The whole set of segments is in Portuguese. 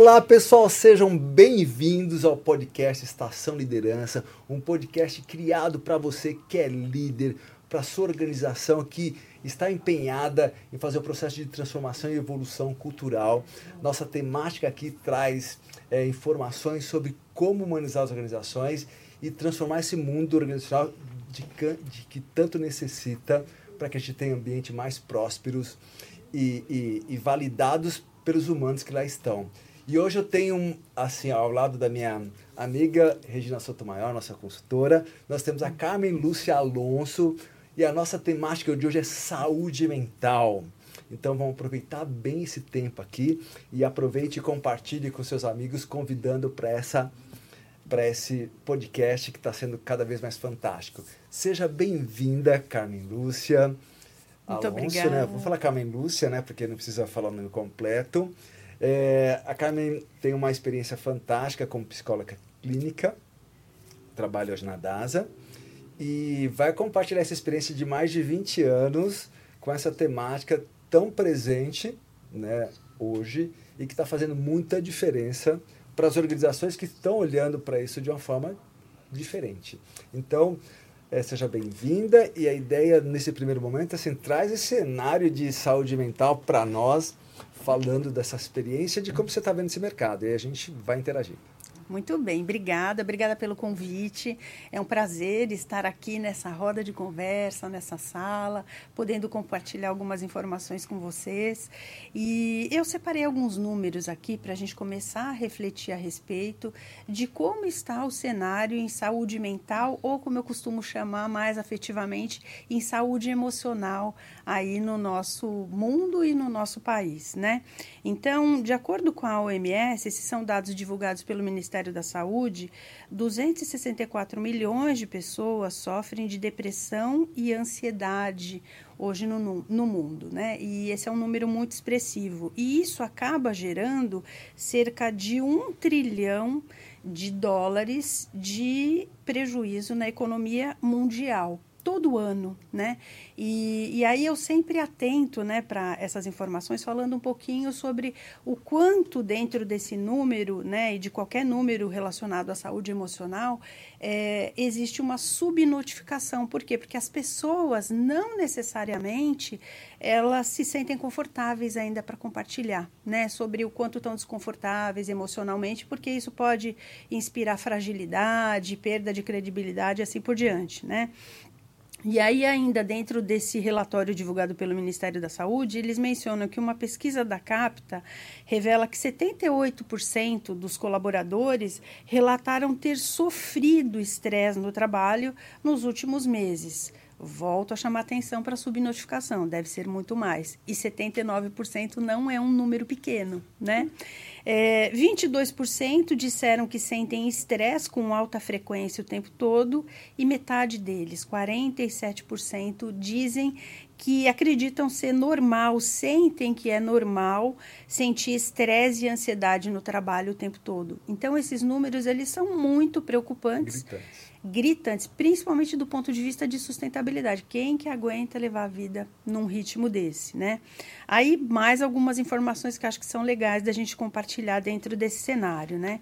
Olá pessoal, sejam bem-vindos ao podcast Estação Liderança, um podcast criado para você que é líder, para sua organização que está empenhada em fazer o processo de transformação e evolução cultural. Nossa temática aqui traz é, informações sobre como humanizar as organizações e transformar esse mundo organizacional de, de que tanto necessita para que a gente tenha ambientes mais prósperos e, e, e validados pelos humanos que lá estão. E hoje eu tenho, assim, ao lado da minha amiga Regina Sotomayor, nossa consultora, nós temos a Carmen Lúcia Alonso e a nossa temática de hoje é saúde mental. Então vamos aproveitar bem esse tempo aqui e aproveite e compartilhe com seus amigos, convidando para essa para esse podcast que está sendo cada vez mais fantástico. Seja bem-vinda, Carmen Lúcia. Muito Alonso, obrigada. Né? Vou falar Carmen Lúcia, né? Porque não precisa falar o nome completo. É, a Carmen tem uma experiência fantástica como psicóloga clínica, trabalha hoje na DASA, e vai compartilhar essa experiência de mais de 20 anos com essa temática tão presente né, hoje e que está fazendo muita diferença para as organizações que estão olhando para isso de uma forma diferente. Então, é, seja bem-vinda e a ideia nesse primeiro momento é assim, traz esse cenário de saúde mental para nós, falando dessa experiência de como você está vendo esse mercado. E a gente vai interagir. Muito bem, obrigada, obrigada pelo convite. É um prazer estar aqui nessa roda de conversa, nessa sala, podendo compartilhar algumas informações com vocês. E eu separei alguns números aqui para a gente começar a refletir a respeito de como está o cenário em saúde mental, ou como eu costumo chamar mais afetivamente, em saúde emocional aí no nosso mundo e no nosso país, né? Então, de acordo com a OMS, esses são dados divulgados pelo Ministério da Saúde, 264 milhões de pessoas sofrem de depressão e ansiedade hoje no, no mundo, né? E esse é um número muito expressivo. E isso acaba gerando cerca de um trilhão de dólares de prejuízo na economia mundial todo ano, né? E, e aí eu sempre atento, né, para essas informações, falando um pouquinho sobre o quanto dentro desse número, né, e de qualquer número relacionado à saúde emocional, é, existe uma subnotificação. Por quê? Porque as pessoas não necessariamente elas se sentem confortáveis ainda para compartilhar, né, sobre o quanto estão desconfortáveis emocionalmente, porque isso pode inspirar fragilidade, perda de credibilidade, assim por diante, né? E aí, ainda dentro desse relatório divulgado pelo Ministério da Saúde, eles mencionam que uma pesquisa da CAPTA revela que 78% dos colaboradores relataram ter sofrido estresse no trabalho nos últimos meses. Volto a chamar atenção para a subnotificação, deve ser muito mais. E 79% não é um número pequeno, né? É, 22% disseram que sentem estresse com alta frequência o tempo todo e metade deles, 47%, dizem que acreditam ser normal, sentem que é normal sentir estresse e ansiedade no trabalho o tempo todo. Então esses números eles são muito preocupantes. Gritantes gritantes, principalmente do ponto de vista de sustentabilidade. Quem que aguenta levar a vida num ritmo desse, né? Aí mais algumas informações que acho que são legais da gente compartilhar dentro desse cenário, né?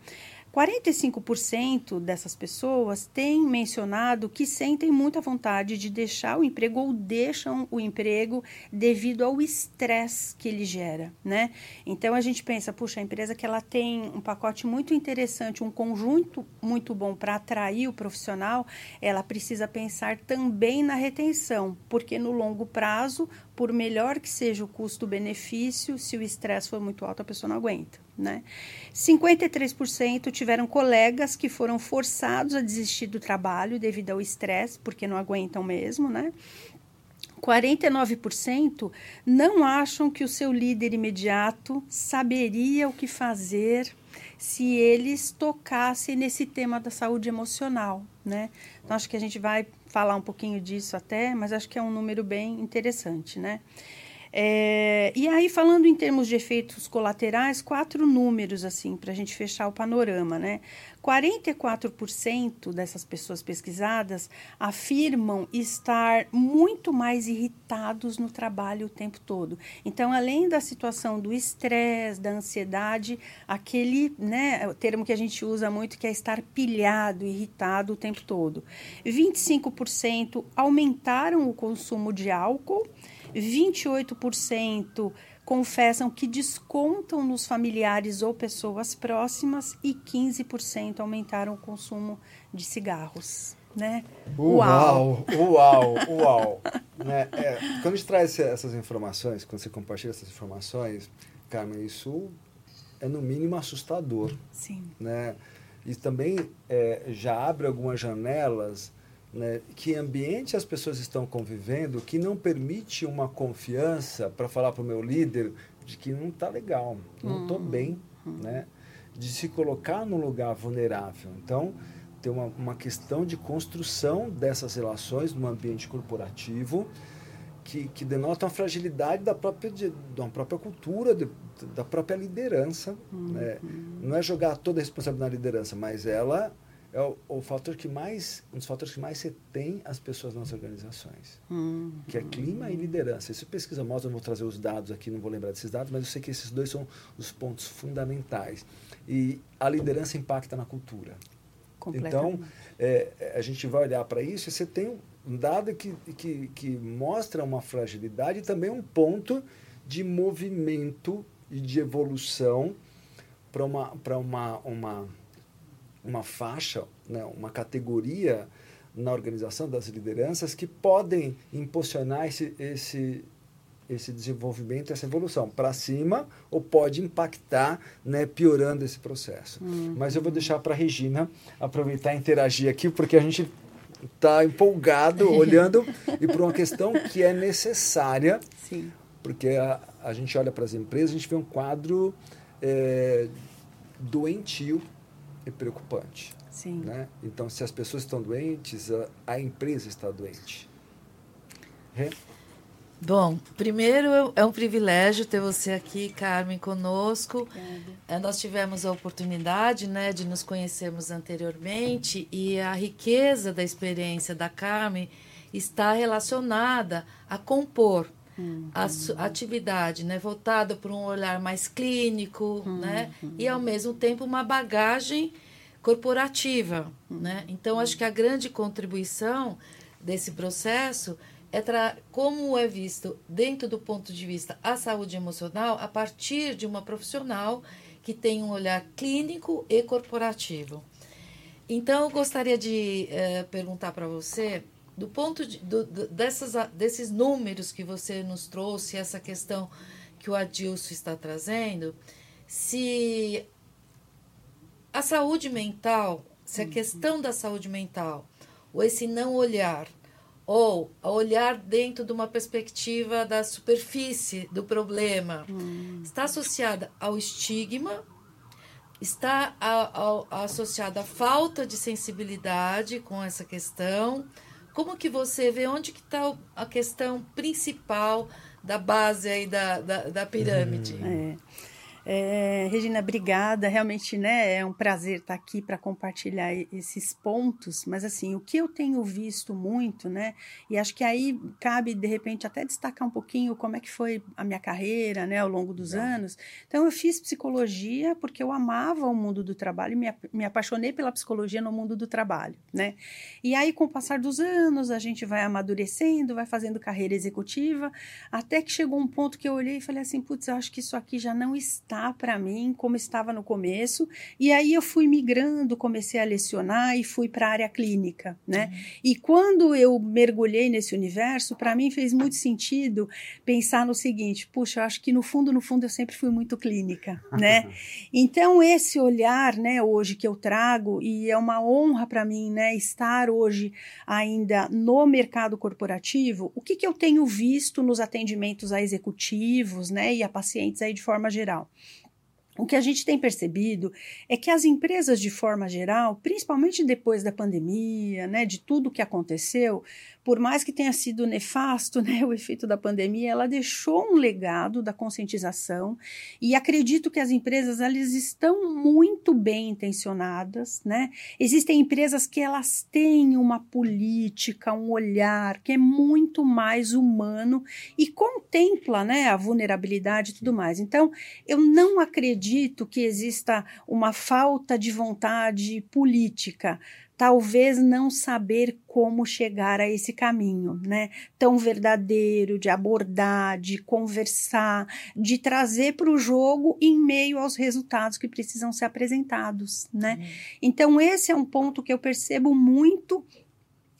45% dessas pessoas têm mencionado que sentem muita vontade de deixar o emprego ou deixam o emprego devido ao estresse que ele gera, né? Então a gente pensa, puxa, a empresa que ela tem um pacote muito interessante, um conjunto muito bom para atrair o profissional, ela precisa pensar também na retenção, porque no longo prazo, por melhor que seja o custo-benefício, se o estresse for muito alto, a pessoa não aguenta. Né? 53% tiveram colegas que foram forçados a desistir do trabalho devido ao estresse, porque não aguentam mesmo, né? 49% não acham que o seu líder imediato saberia o que fazer se eles tocassem nesse tema da saúde emocional, né? Então, acho que a gente vai falar um pouquinho disso até, mas acho que é um número bem interessante, né? É, e aí, falando em termos de efeitos colaterais, quatro números, assim, para a gente fechar o panorama, né? 44% dessas pessoas pesquisadas afirmam estar muito mais irritados no trabalho o tempo todo. Então, além da situação do estresse, da ansiedade, aquele né, o termo que a gente usa muito que é estar pilhado, irritado o tempo todo. 25% aumentaram o consumo de álcool, 28% confessam que descontam nos familiares ou pessoas próximas e 15% aumentaram o consumo de cigarros. Né? Uau, uau, uau. né? é, quando a gente traz essas informações, quando você compartilha essas informações, Carmen, isso é no mínimo assustador. Sim. Né? E também é, já abre algumas janelas né, que ambiente as pessoas estão convivendo que não permite uma confiança para falar para o meu líder de que não está legal, não estou uhum. bem, uhum. né? de se colocar num lugar vulnerável. Então, tem uma, uma questão de construção dessas relações no ambiente corporativo que, que denota a fragilidade da própria, de, da própria cultura, de, da própria liderança. Uhum. Né? Não é jogar toda a responsabilidade na liderança, mas ela é o, o, fator que mais, um dos fatores que mais você tem as pessoas nas organizações, hum, que é clima e liderança. Isso pesquisa mostra, não vou trazer os dados aqui, não vou lembrar desses dados, mas eu sei que esses dois são os pontos fundamentais. E a liderança impacta na cultura. Então, é, a gente vai olhar para isso e você tem um dado que, que, que mostra uma fragilidade e também um ponto de movimento e de evolução para uma, uma, uma uma faixa, né, uma categoria na organização das lideranças que podem impulsionar esse, esse, esse desenvolvimento, essa evolução para cima ou pode impactar, né, piorando esse processo. Uhum. Mas eu vou deixar para a Regina aproveitar e interagir aqui, porque a gente está empolgado olhando e por uma questão que é necessária, Sim. porque a, a gente olha para as empresas, a gente vê um quadro é, doentio é preocupante. Sim. Né? Então, se as pessoas estão doentes, a, a empresa está doente. Rê? Bom, primeiro é um privilégio ter você aqui, Carmen, conosco. É, nós tivemos a oportunidade né, de nos conhecermos anteriormente e a riqueza da experiência da Carmen está relacionada a compor uhum. a atividade né, voltada para um olhar mais clínico uhum. né, e, ao mesmo tempo, uma bagagem corporativa. Né? Então, acho que a grande contribuição desse processo é como é visto dentro do ponto de vista a saúde emocional a partir de uma profissional que tem um olhar clínico e corporativo. Então, eu gostaria de eh, perguntar para você do ponto de, do, dessas, desses números que você nos trouxe, essa questão que o Adilson está trazendo, se a saúde mental, se a uhum. questão da saúde mental, ou esse não olhar, ou olhar dentro de uma perspectiva da superfície do problema, uhum. está associada ao estigma, está a, a, associada à falta de sensibilidade com essa questão, como que você vê onde que está a questão principal da base aí da, da, da pirâmide? É. É, Regina, obrigada. Realmente, né, é um prazer estar aqui para compartilhar esses pontos. Mas assim, o que eu tenho visto muito, né, e acho que aí cabe de repente até destacar um pouquinho como é que foi a minha carreira, né, ao longo dos anos. Então, eu fiz psicologia porque eu amava o mundo do trabalho e me, me apaixonei pela psicologia no mundo do trabalho, né. E aí, com o passar dos anos, a gente vai amadurecendo, vai fazendo carreira executiva, até que chegou um ponto que eu olhei e falei assim, putz, eu acho que isso aqui já não está está para mim como estava no começo. E aí eu fui migrando, comecei a lecionar e fui para a área clínica, né? Uhum. E quando eu mergulhei nesse universo, para mim fez muito sentido pensar no seguinte: puxa, eu acho que no fundo, no fundo eu sempre fui muito clínica, né? então esse olhar, né, hoje que eu trago e é uma honra para mim, né, estar hoje ainda no mercado corporativo. O que que eu tenho visto nos atendimentos a executivos, né, e a pacientes aí de forma geral? O que a gente tem percebido é que as empresas, de forma geral, principalmente depois da pandemia, né, de tudo que aconteceu, por mais que tenha sido nefasto né, o efeito da pandemia, ela deixou um legado da conscientização e acredito que as empresas elas estão muito bem intencionadas. Né? Existem empresas que elas têm uma política, um olhar que é muito mais humano e contempla né, a vulnerabilidade e tudo mais. Então, eu não acredito que exista uma falta de vontade política talvez não saber como chegar a esse caminho, né? Tão verdadeiro, de abordar, de conversar, de trazer para o jogo em meio aos resultados que precisam ser apresentados, né? Uhum. Então, esse é um ponto que eu percebo muito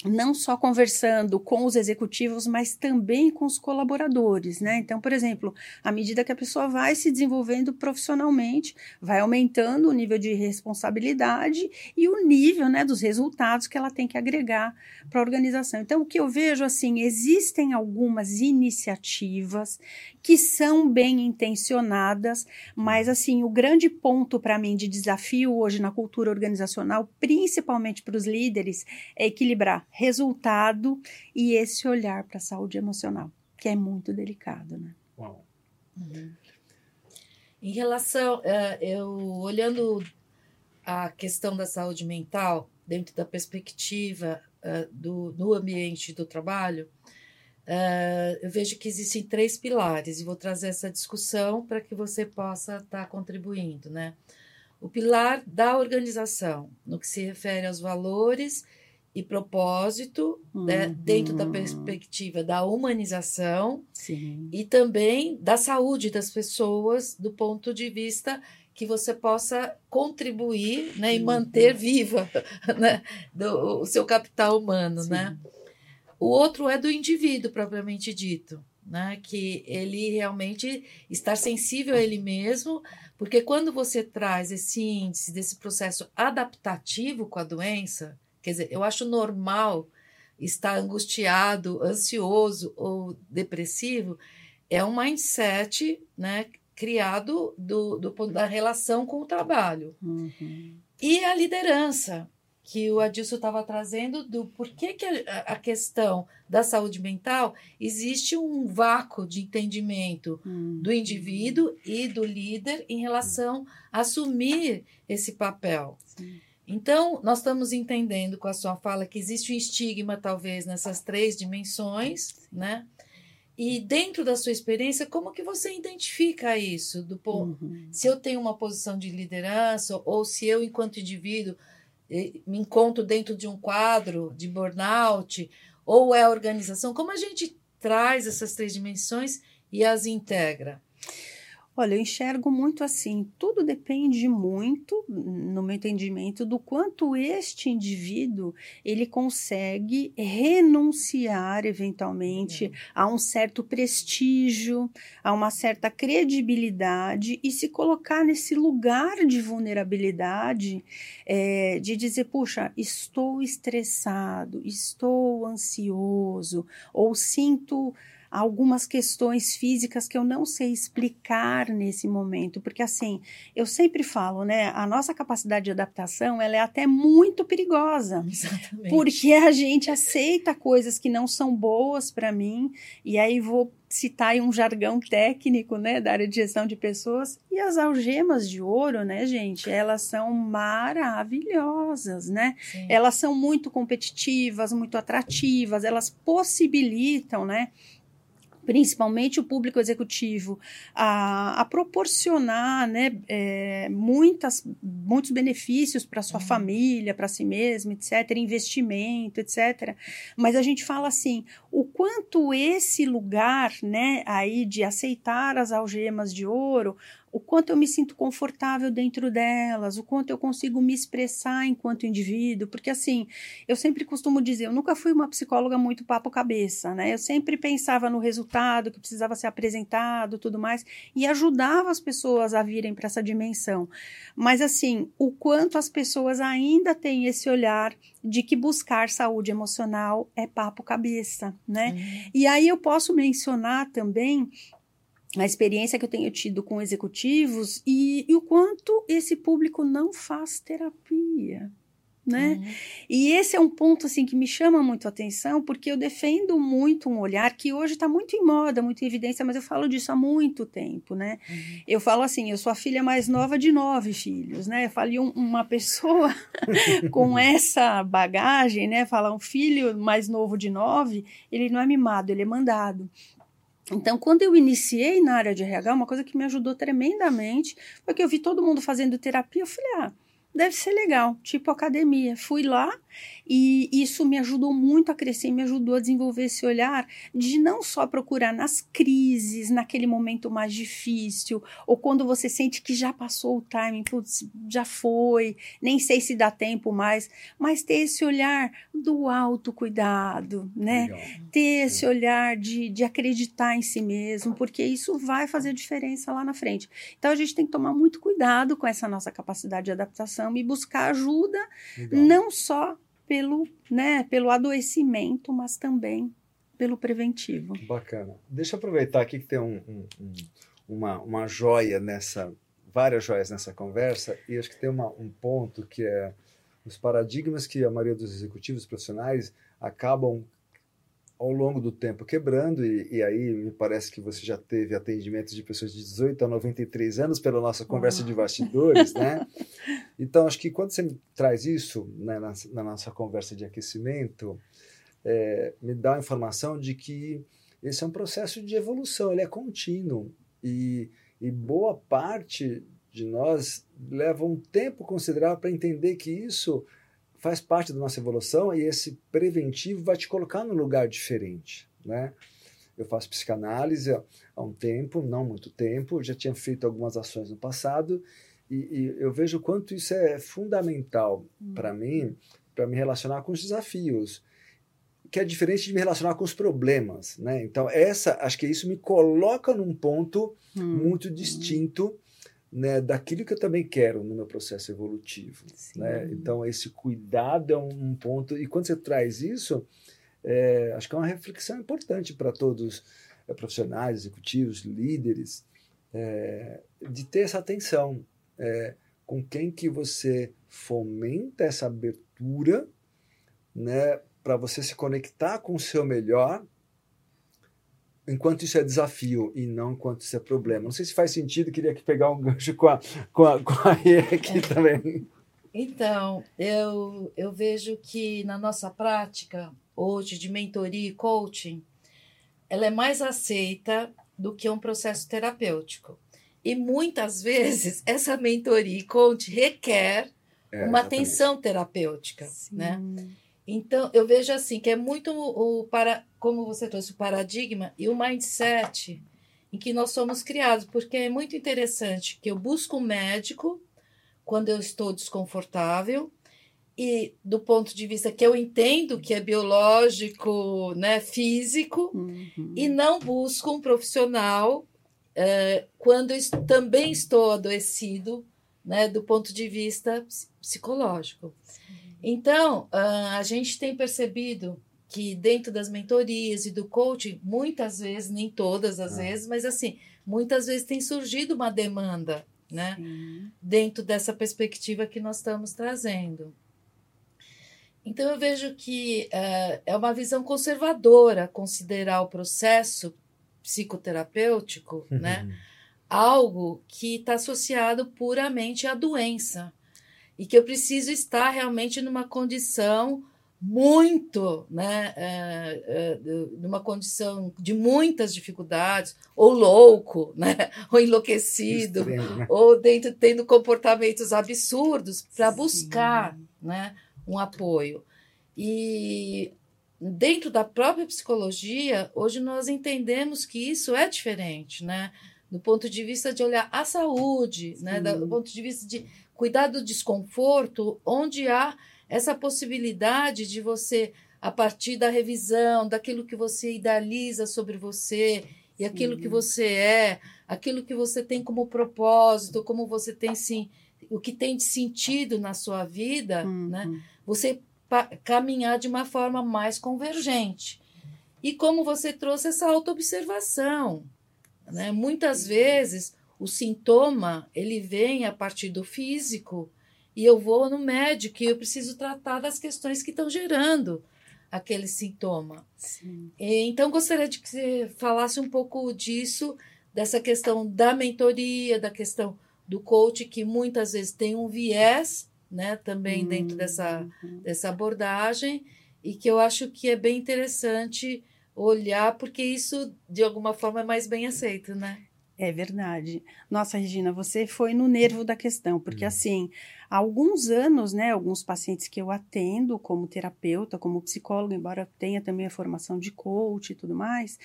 não só conversando com os executivos, mas também com os colaboradores, né? Então, por exemplo, à medida que a pessoa vai se desenvolvendo profissionalmente, vai aumentando o nível de responsabilidade e o nível, né, dos resultados que ela tem que agregar para a organização. Então, o que eu vejo assim, existem algumas iniciativas que são bem intencionadas, mas assim, o grande ponto para mim de desafio hoje na cultura organizacional, principalmente para os líderes, é equilibrar resultado e esse olhar para a saúde emocional, que é muito delicado, né? Uau. Uhum. Em relação, uh, eu olhando a questão da saúde mental dentro da perspectiva uh, do, do ambiente do trabalho, Uh, eu vejo que existem três pilares e vou trazer essa discussão para que você possa estar tá contribuindo, né? O pilar da organização, no que se refere aos valores e propósito, uhum. né, dentro da perspectiva da humanização Sim. e também da saúde das pessoas, do ponto de vista que você possa contribuir né, e manter viva né, do, o seu capital humano, Sim. né? O outro é do indivíduo propriamente dito, né? Que ele realmente estar sensível a ele mesmo, porque quando você traz esse índice desse processo adaptativo com a doença, quer dizer, eu acho normal estar angustiado, ansioso ou depressivo, é um mindset, né? Criado do, do da relação com o trabalho. Uhum. E a liderança, que o Adilson estava trazendo do porquê que a, a, questão da saúde mental existe um vácuo de entendimento hum. do indivíduo e do líder em relação a assumir esse papel. Sim. Então, nós estamos entendendo com a sua fala que existe um estigma, talvez, nessas três dimensões, né? E dentro da sua experiência, como que você identifica isso? Do ponto, uhum. Se eu tenho uma posição de liderança, ou se eu, enquanto indivíduo, me encontro dentro de um quadro de burnout, ou é a organização? Como a gente traz essas três dimensões e as integra? Olha, eu enxergo muito assim, tudo depende muito, no meu entendimento, do quanto este indivíduo ele consegue renunciar eventualmente a um certo prestígio, a uma certa credibilidade e se colocar nesse lugar de vulnerabilidade, é, de dizer, puxa, estou estressado, estou ansioso, ou sinto algumas questões físicas que eu não sei explicar nesse momento, porque assim, eu sempre falo, né, a nossa capacidade de adaptação, ela é até muito perigosa. Exatamente. Porque a gente aceita coisas que não são boas para mim, e aí vou citar aí um jargão técnico, né, da área de gestão de pessoas, e as algemas de ouro, né, gente, elas são maravilhosas, né? Sim. Elas são muito competitivas, muito atrativas, elas possibilitam, né, principalmente o público executivo, a, a proporcionar né, é, muitas, muitos benefícios para sua uhum. família, para si mesmo, etc., investimento, etc. Mas a gente fala assim, o quanto esse lugar né, aí de aceitar as algemas de ouro o quanto eu me sinto confortável dentro delas, o quanto eu consigo me expressar enquanto indivíduo, porque assim, eu sempre costumo dizer, eu nunca fui uma psicóloga muito papo cabeça, né? Eu sempre pensava no resultado que precisava ser apresentado, tudo mais, e ajudava as pessoas a virem para essa dimensão. Mas assim, o quanto as pessoas ainda têm esse olhar de que buscar saúde emocional é papo cabeça, né? Uhum. E aí eu posso mencionar também a experiência que eu tenho tido com executivos e, e o quanto esse público não faz terapia né? Uhum. E esse é um ponto assim que me chama muito a atenção, porque eu defendo muito um olhar que hoje está muito em moda, muito em evidência, mas eu falo disso há muito tempo, né? Uhum. Eu falo assim, eu sou a filha mais nova de nove filhos, né? Eu falei um, uma pessoa com essa bagagem, né? Falar um filho mais novo de nove, ele não é mimado, ele é mandado. Então, quando eu iniciei na área de RH, uma coisa que me ajudou tremendamente foi que eu vi todo mundo fazendo terapia, eu falei, ah, deve ser legal, tipo academia. Fui lá e isso me ajudou muito a crescer, me ajudou a desenvolver esse olhar de não só procurar nas crises, naquele momento mais difícil, ou quando você sente que já passou o timing, putz, já foi, nem sei se dá tempo mais, mas ter esse olhar do autocuidado, né? Legal. Ter esse olhar de, de acreditar em si mesmo, porque isso vai fazer diferença lá na frente. Então a gente tem que tomar muito cuidado com essa nossa capacidade de adaptação e buscar ajuda, Legal. não só pelo, né, pelo adoecimento, mas também pelo preventivo. Bacana. Deixa eu aproveitar aqui que tem um, um, um, uma, uma joia nessa, várias joias nessa conversa, e acho que tem uma, um ponto que é os paradigmas que a maioria dos executivos profissionais acabam ao longo do tempo quebrando, e, e, aí me parece que você já teve atendimentos de pessoas de 18 a 93 anos pela nossa conversa de bastidores, né? Então, acho que quando você traz isso né, na, na, nossa conversa de aquecimento, é, me dá a informação de que esse é um processo de evolução, ele é contínuo, e, e boa parte de nós leva um tempo considerável para entender que isso faz parte da nossa evolução e esse preventivo vai te colocar num lugar diferente, né? Eu faço psicanálise há um tempo, não muito tempo, já tinha feito algumas ações no passado e, e eu vejo o quanto isso é fundamental hum. para mim, para me relacionar com os desafios, que é diferente de me relacionar com os problemas, né? Então essa, acho que isso me coloca num ponto hum. muito distinto né, daquilo que eu também quero no meu processo evolutivo. Né? Então, esse cuidado é um, ponto. E quando você traz isso, é, acho que é uma reflexão importante para todos é, profissionais, executivos, líderes, é, de ter essa atenção é, com quem que você fomenta essa abertura né, para você se conectar com o seu melhor enquanto isso é desafio e não enquanto isso é problema. Não sei se faz sentido, queria que pegar um gancho com a, com a, com a aqui é. também. Então, eu, eu vejo que na nossa prática hoje de mentoria e coaching, ela é mais aceita do que um processo terapêutico. E muitas vezes essa mentoria e coaching requer é, uma atenção terapêutica, Sim. né? Então, eu vejo assim que é muito o para como você trouxe o paradigma e o mindset em que nós somos criados, porque é muito interessante que eu busco um médico quando eu estou desconfortável e do ponto de vista que eu entendo que é biológico, né, físico, uhum. e não busco um profissional é, quando eu também estou adoecido, né, do ponto de vista psicológico. Então, uh, a gente tem percebido que dentro das mentorias e do coaching, muitas vezes, nem todas as ah. vezes, mas assim, muitas vezes tem surgido uma demanda, né? Sim. Dentro dessa perspectiva que nós estamos trazendo. Então, eu vejo que uh, é uma visão conservadora considerar o processo psicoterapêutico, uhum. né? Algo que está associado puramente à doença e que eu preciso estar realmente numa condição muito, né, é, é, numa condição de muitas dificuldades, ou louco, né, ou enlouquecido, Extremo, né? ou dentro, tendo comportamentos absurdos para buscar, né, um apoio. E dentro da própria psicologia, hoje nós entendemos que isso é diferente, né, do ponto de vista de olhar a saúde, né, do ponto de vista de cuidar do desconforto, onde há essa possibilidade de você, a partir da revisão, daquilo que você idealiza sobre você e Sim. aquilo que você é, aquilo que você tem como propósito, como você tem sim, o que tem de sentido na sua vida, uhum. né? Você caminhar de uma forma mais convergente. E como você trouxe essa autoobservação, Né? Muitas vezes o sintoma ele vem a partir do físico e eu vou no médico e eu preciso tratar das questões que estão gerando aquele sintoma. Sim. Então gostaria de que você falasse um pouco disso, dessa questão da mentoria, da questão do coach que muitas vezes tem um viés, né, também uhum. dentro dessa dessa abordagem e que eu acho que é bem interessante olhar porque isso de alguma forma é mais bem aceito, né? É verdade. Nossa, Regina, você foi no nervo da questão, porque hum. assim, há alguns anos, né, alguns pacientes que eu atendo como terapeuta, como psicólogo, embora tenha também a formação de coach e tudo mais,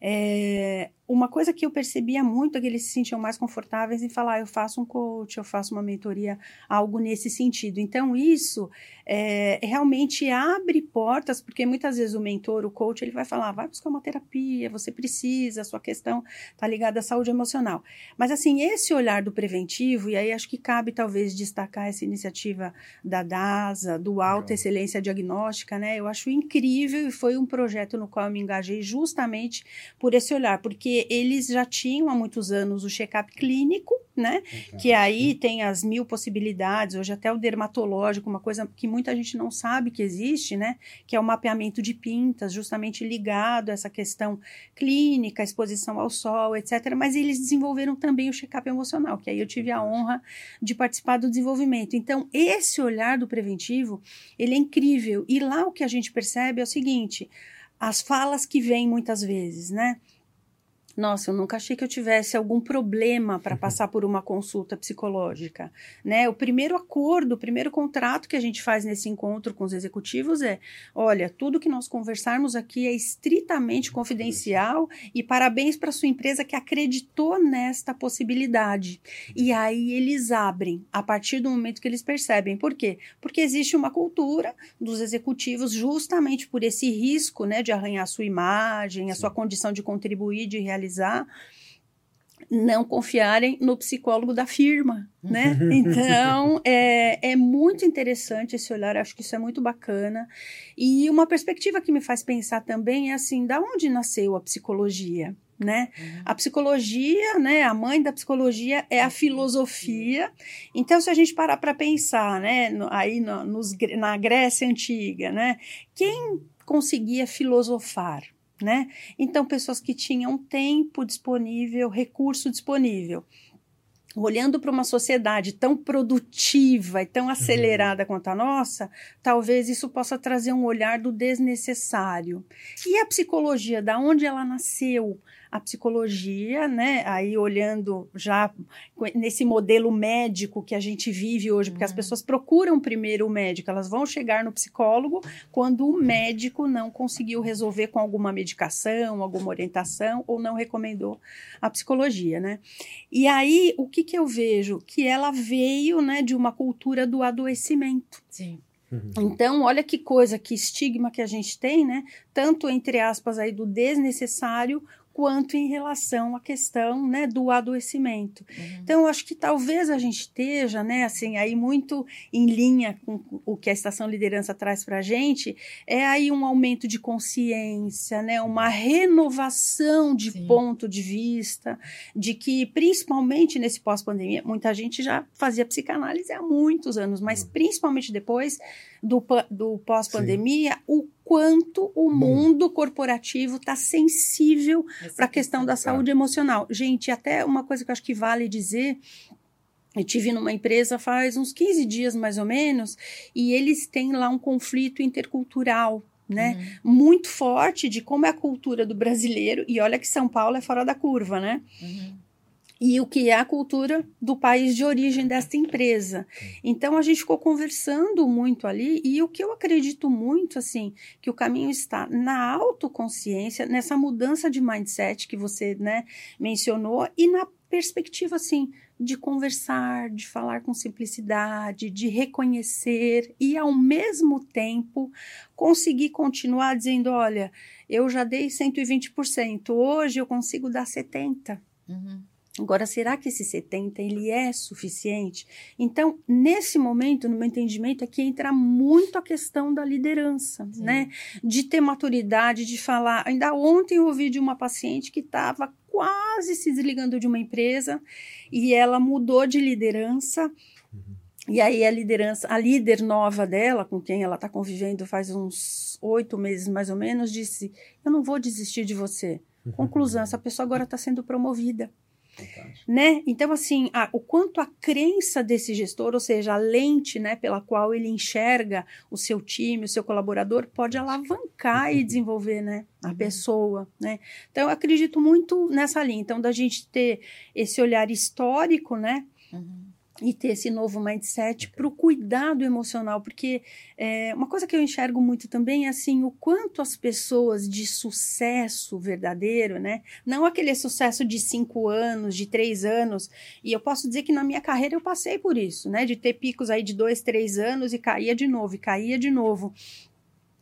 é, uma coisa que eu percebia muito é que eles se sentiam mais confortáveis em falar, ah, eu faço um coach, eu faço uma mentoria, algo nesse sentido. Então, isso é, realmente abre portas, porque muitas vezes o mentor, o coach, ele vai falar, vai buscar uma terapia, você precisa, a sua questão está ligada à saúde emocional. Mas, assim, esse olhar do preventivo, e aí acho que cabe talvez destacar essa iniciativa da DASA, do Alta Excelência Diagnóstica, né? Eu acho incrível e foi um projeto no qual eu me engajei justamente por esse olhar, porque eles já tinham há muitos anos o check-up clínico, né? Uhum. Que aí tem as mil possibilidades, hoje até o dermatológico, uma coisa que muita gente não sabe que existe, né? Que é o mapeamento de pintas, justamente ligado a essa questão clínica, exposição ao sol, etc. Mas eles desenvolveram também o check-up emocional, que aí eu tive a honra de participar do desenvolvimento. Então, esse olhar do preventivo, ele é incrível. E lá o que a gente percebe é o seguinte, as falas que vêm muitas vezes, né? Nossa, eu nunca achei que eu tivesse algum problema para passar por uma consulta psicológica, né? O primeiro acordo, o primeiro contrato que a gente faz nesse encontro com os executivos é, olha, tudo que nós conversarmos aqui é estritamente confidencial e parabéns para sua empresa que acreditou nesta possibilidade. E aí eles abrem a partir do momento que eles percebem. Por quê? Porque existe uma cultura dos executivos justamente por esse risco, né, de arranhar a sua imagem, a sua condição de contribuir, de realizar realizar, não confiarem no psicólogo da firma, né? Então, é, é muito interessante esse olhar, acho que isso é muito bacana. E uma perspectiva que me faz pensar também é assim, da onde nasceu a psicologia? Né? Uhum. A psicologia, né? A mãe da psicologia é a filosofia. Então, se a gente parar para pensar, né? No, aí no, nos, na Grécia antiga, né? Quem conseguia filosofar? Né? Então, pessoas que tinham tempo disponível, recurso disponível. Olhando para uma sociedade tão produtiva e tão uhum. acelerada uhum. quanto a nossa, talvez isso possa trazer um olhar do desnecessário. E a psicologia, da onde ela nasceu? A psicologia, né? Aí olhando já nesse modelo médico que a gente vive hoje, porque as uhum. pessoas procuram primeiro o médico, elas vão chegar no psicólogo quando o médico não conseguiu resolver com alguma medicação, alguma orientação ou não recomendou a psicologia, né? E aí o que que eu vejo que ela veio, né, de uma cultura do adoecimento. Sim. Uhum. Então, olha que coisa, que estigma que a gente tem, né? Tanto entre aspas aí do desnecessário quanto em relação à questão né, do adoecimento. Uhum. Então, eu acho que talvez a gente esteja, né, assim, aí muito em linha com o que a Estação Liderança traz para a gente, é aí um aumento de consciência, né, uma renovação de Sim. ponto de vista, de que, principalmente nesse pós-pandemia, muita gente já fazia psicanálise há muitos anos, mas uhum. principalmente depois do, do pós-pandemia, o quanto o mundo corporativo está sensível para a questão da saúde emocional. Gente, até uma coisa que eu acho que vale dizer eu tive numa empresa faz uns 15 dias mais ou menos, e eles têm lá um conflito intercultural, né? Uhum. Muito forte de como é a cultura do brasileiro, e olha que São Paulo é fora da curva, né? Uhum e o que é a cultura do país de origem desta empresa. Então a gente ficou conversando muito ali e o que eu acredito muito assim, que o caminho está na autoconsciência, nessa mudança de mindset que você, né, mencionou e na perspectiva assim de conversar, de falar com simplicidade, de reconhecer e ao mesmo tempo conseguir continuar dizendo, olha, eu já dei 120%, hoje eu consigo dar 70. Uhum Agora, será que esse 70 ele é suficiente? Então, nesse momento, no meu entendimento, aqui entra muito a questão da liderança, Sim. né? De ter maturidade, de falar. Ainda ontem eu ouvi de uma paciente que estava quase se desligando de uma empresa e ela mudou de liderança. Uhum. E aí a liderança, a líder nova dela, com quem ela está convivendo faz uns oito meses mais ou menos, disse: Eu não vou desistir de você. Uhum. Conclusão: essa pessoa agora está sendo promovida. Né? Então, assim, a, o quanto a crença desse gestor, ou seja, a lente né, pela qual ele enxerga o seu time, o seu colaborador, pode alavancar e desenvolver né, a uhum. pessoa. Né? Então, eu acredito muito nessa linha. Então, da gente ter esse olhar histórico, né? Uhum e ter esse novo mindset para o cuidado emocional, porque é, uma coisa que eu enxergo muito também é assim o quanto as pessoas de sucesso verdadeiro, né, não aquele sucesso de cinco anos, de três anos, e eu posso dizer que na minha carreira eu passei por isso, né, de ter picos aí de dois, três anos e caía de novo, e caía de novo,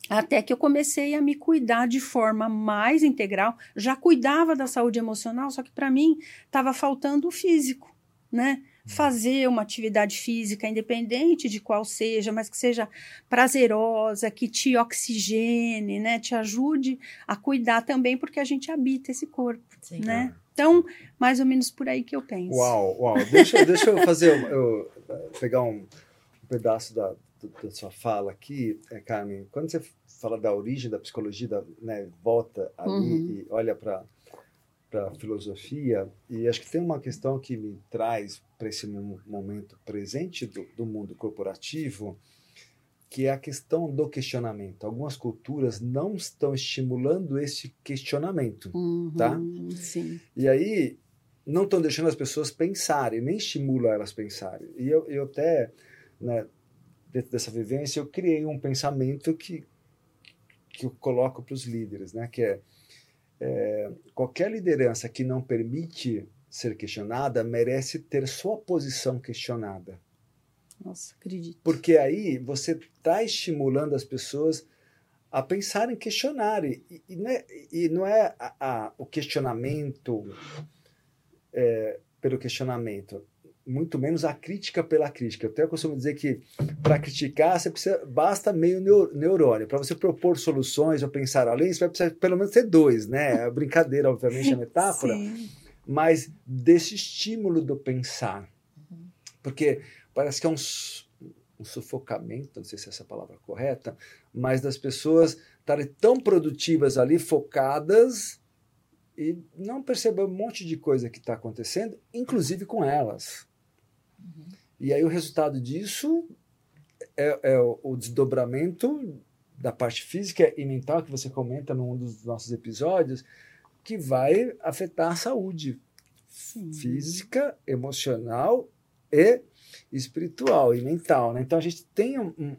até que eu comecei a me cuidar de forma mais integral, já cuidava da saúde emocional, só que para mim estava faltando o físico, né? Fazer uma atividade física, independente de qual seja, mas que seja prazerosa, que te oxigene, né? Te ajude a cuidar também, porque a gente habita esse corpo, Sim, né? Então, mais ou menos por aí que eu penso. Uau, uau. Deixa, deixa eu fazer, eu, pegar um, um pedaço da, da sua fala aqui, é, Carmen. Quando você fala da origem da psicologia, da, né, volta ali uhum. e olha para para a filosofia e acho que tem uma questão que me traz para esse momento presente do, do, mundo corporativo que é a questão do questionamento. Algumas culturas não estão estimulando esse questionamento, uhum, tá? Sim. E aí não estão deixando as pessoas pensarem, nem estimulam elas pensarem. E eu, eu até, né, dentro dessa vivência, eu criei um pensamento que que eu coloco para os líderes, né, que é é, qualquer liderança que não permite ser questionada merece ter sua posição questionada. Nossa, acredito. Porque aí você está estimulando as pessoas a pensarem, questionarem. E, e, não é, e não é a, a, o questionamento é, pelo questionamento muito menos a crítica pela crítica. Eu até costumo dizer que para criticar você precisa, basta meio neurônio. Para você propor soluções ou pensar além, você vai precisar pelo menos ter dois, né? A brincadeira, obviamente, a metáfora, Sim. mas desse estímulo do pensar. Porque parece que é um, um sufocamento, não sei se essa é a palavra correta, mas das pessoas estarem tão produtivas ali, focadas, e não perceber um monte de coisa que está acontecendo, inclusive com elas. E aí o resultado disso é, é o, o desdobramento da parte física e mental que você comenta num dos nossos episódios, que vai afetar a saúde Sim. física, emocional e espiritual e mental. Né? Então a gente tem um, um,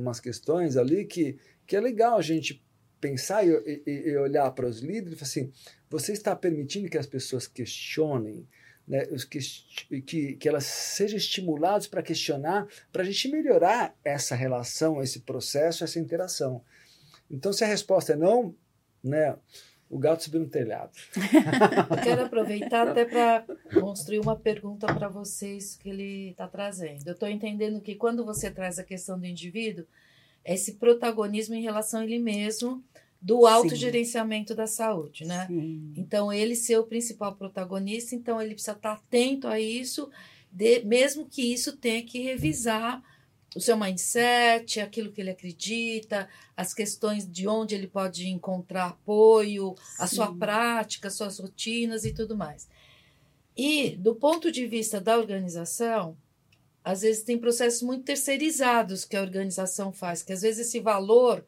umas questões ali que, que é legal a gente pensar e, e, e olhar para os líderes e falar assim: você está permitindo que as pessoas questionem né, que, que, que elas sejam estimuladas para questionar, para a gente melhorar essa relação, esse processo, essa interação. Então, se a resposta é não, né, o gato subiu no telhado. Eu quero aproveitar até para construir uma pergunta para vocês que ele está trazendo. Eu estou entendendo que quando você traz a questão do indivíduo, esse protagonismo em relação a ele mesmo, do autogerenciamento da saúde, né? Sim. Então, ele ser o principal protagonista, então ele precisa estar atento a isso, de, mesmo que isso tenha que revisar o seu mindset, aquilo que ele acredita, as questões de onde ele pode encontrar apoio, Sim. a sua prática, suas rotinas e tudo mais. E, do ponto de vista da organização, às vezes tem processos muito terceirizados que a organização faz, que às vezes esse valor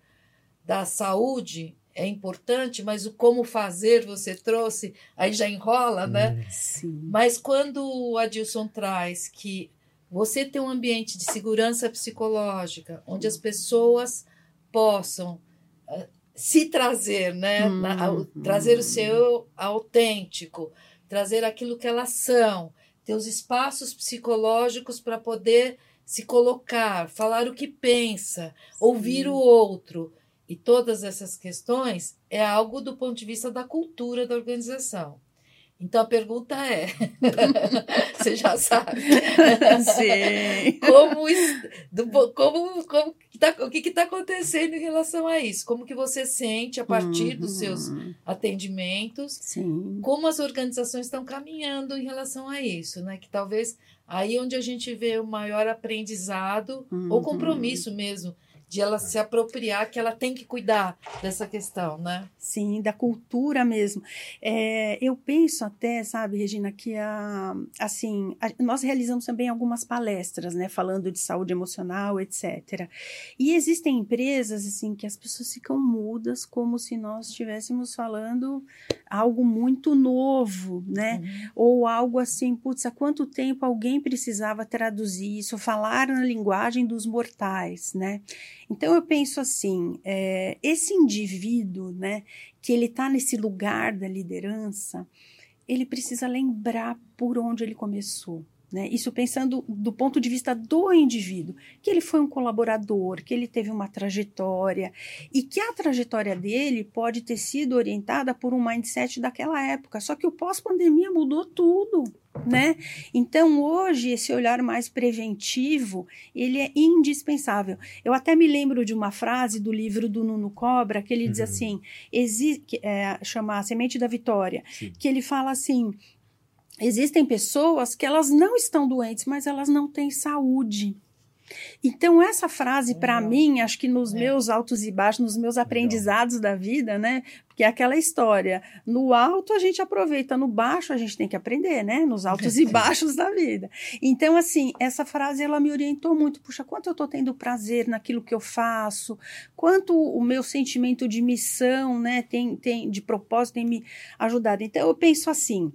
da saúde é importante, mas o como fazer você trouxe, aí já enrola, né? Hum, sim. Mas quando o Adilson traz que você tem um ambiente de segurança psicológica, onde as pessoas possam uh, se trazer, né? Hum, Na, a, trazer o seu autêntico, trazer aquilo que elas são, ter os espaços psicológicos para poder se colocar, falar o que pensa, Sim. ouvir o outro e todas essas questões é algo do ponto de vista da cultura da organização. Então a pergunta é, você já sabe, Sim. como, do, como, como tá, o que está acontecendo em relação a isso? Como que você sente a partir uhum. dos seus uhum. atendimentos? Sim. Como as organizações estão caminhando em relação a isso, né? Que talvez aí onde a gente vê o maior aprendizado uhum. ou compromisso mesmo de ela se apropriar que ela tem que cuidar dessa questão, né? Sim, da cultura mesmo. É, eu penso até, sabe, Regina, que a, assim, a, nós realizamos também algumas palestras, né, falando de saúde emocional, etc. E existem empresas assim que as pessoas ficam mudas, como se nós estivéssemos falando algo muito novo, né? Uhum. Ou algo assim, putz, há quanto tempo alguém precisava traduzir isso, falar na linguagem dos mortais, né? Então eu penso assim, é, esse indivíduo, né, que ele está nesse lugar da liderança, ele precisa lembrar por onde ele começou. Né? Isso pensando do ponto de vista do indivíduo, que ele foi um colaborador, que ele teve uma trajetória e que a trajetória dele pode ter sido orientada por um mindset daquela época. Só que o pós-pandemia mudou tudo né? Então hoje esse olhar mais preventivo ele é indispensável. Eu até me lembro de uma frase do livro do Nuno Cobra que ele diz uhum. assim, existe, é, chama a semente da vitória, Sim. que ele fala assim, existem pessoas que elas não estão doentes, mas elas não têm saúde. Então, essa frase, para mim, acho que nos é. meus altos e baixos, nos meus aprendizados da vida, né? Porque é aquela história: no alto a gente aproveita, no baixo a gente tem que aprender, né? Nos altos e baixos da vida. Então, assim, essa frase ela me orientou muito. Puxa, quanto eu estou tendo prazer naquilo que eu faço, quanto o meu sentimento de missão, né? Tem, tem, de propósito tem me ajudado. Então, eu penso assim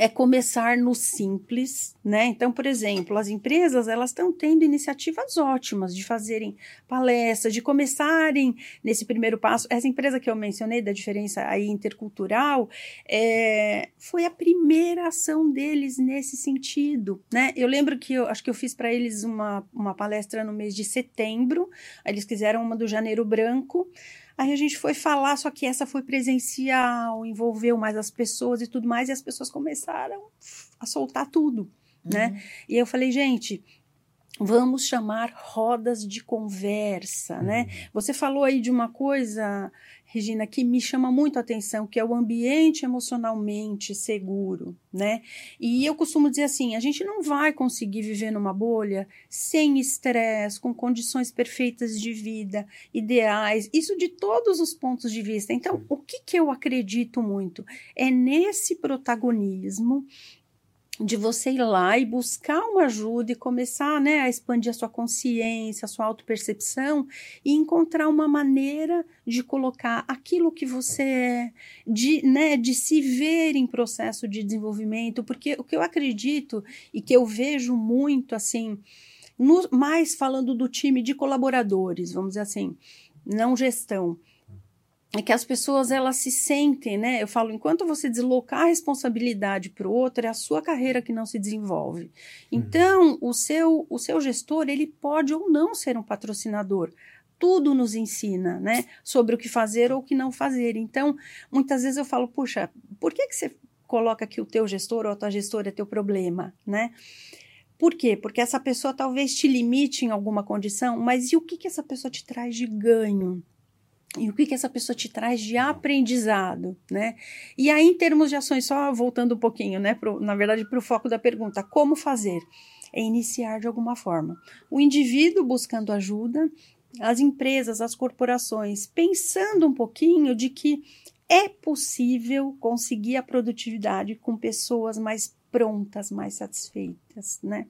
é começar no simples, né? Então, por exemplo, as empresas elas estão tendo iniciativas ótimas de fazerem palestras, de começarem nesse primeiro passo. Essa empresa que eu mencionei da diferença aí intercultural é, foi a primeira ação deles nesse sentido, né? Eu lembro que eu acho que eu fiz para eles uma, uma palestra no mês de setembro. Eles quiseram uma do Janeiro Branco. Aí a gente foi falar, só que essa foi presencial, envolveu mais as pessoas e tudo mais, e as pessoas começaram a soltar tudo, né? uhum. né? E eu falei, gente, vamos chamar rodas de conversa, né? Uhum. Você falou aí de uma coisa Regina, que me chama muito a atenção, que é o ambiente emocionalmente seguro, né? E eu costumo dizer assim, a gente não vai conseguir viver numa bolha sem estresse, com condições perfeitas de vida, ideais, isso de todos os pontos de vista. Então, o que, que eu acredito muito? É nesse protagonismo de você ir lá e buscar uma ajuda e começar né, a expandir a sua consciência, a sua autopercepção e encontrar uma maneira de colocar aquilo que você é, de, né, de se ver em processo de desenvolvimento, porque o que eu acredito e que eu vejo muito assim, no, mais falando do time de colaboradores, vamos dizer assim, não gestão é que as pessoas elas se sentem, né? Eu falo, enquanto você deslocar a responsabilidade para o outro, é a sua carreira que não se desenvolve. Uhum. Então, o seu o seu gestor, ele pode ou não ser um patrocinador. Tudo nos ensina, né? Sobre o que fazer ou o que não fazer. Então, muitas vezes eu falo, puxa, por que que você coloca que o teu gestor ou a tua gestora é teu problema, né? Por quê? Porque essa pessoa talvez te limite em alguma condição, mas e o que que essa pessoa te traz de ganho? E o que, que essa pessoa te traz de aprendizado, né? E aí, em termos de ações, só voltando um pouquinho, né, pro, na verdade, para o foco da pergunta, como fazer? É iniciar de alguma forma. O indivíduo buscando ajuda, as empresas, as corporações, pensando um pouquinho de que é possível conseguir a produtividade com pessoas mais prontas, mais satisfeitas, né?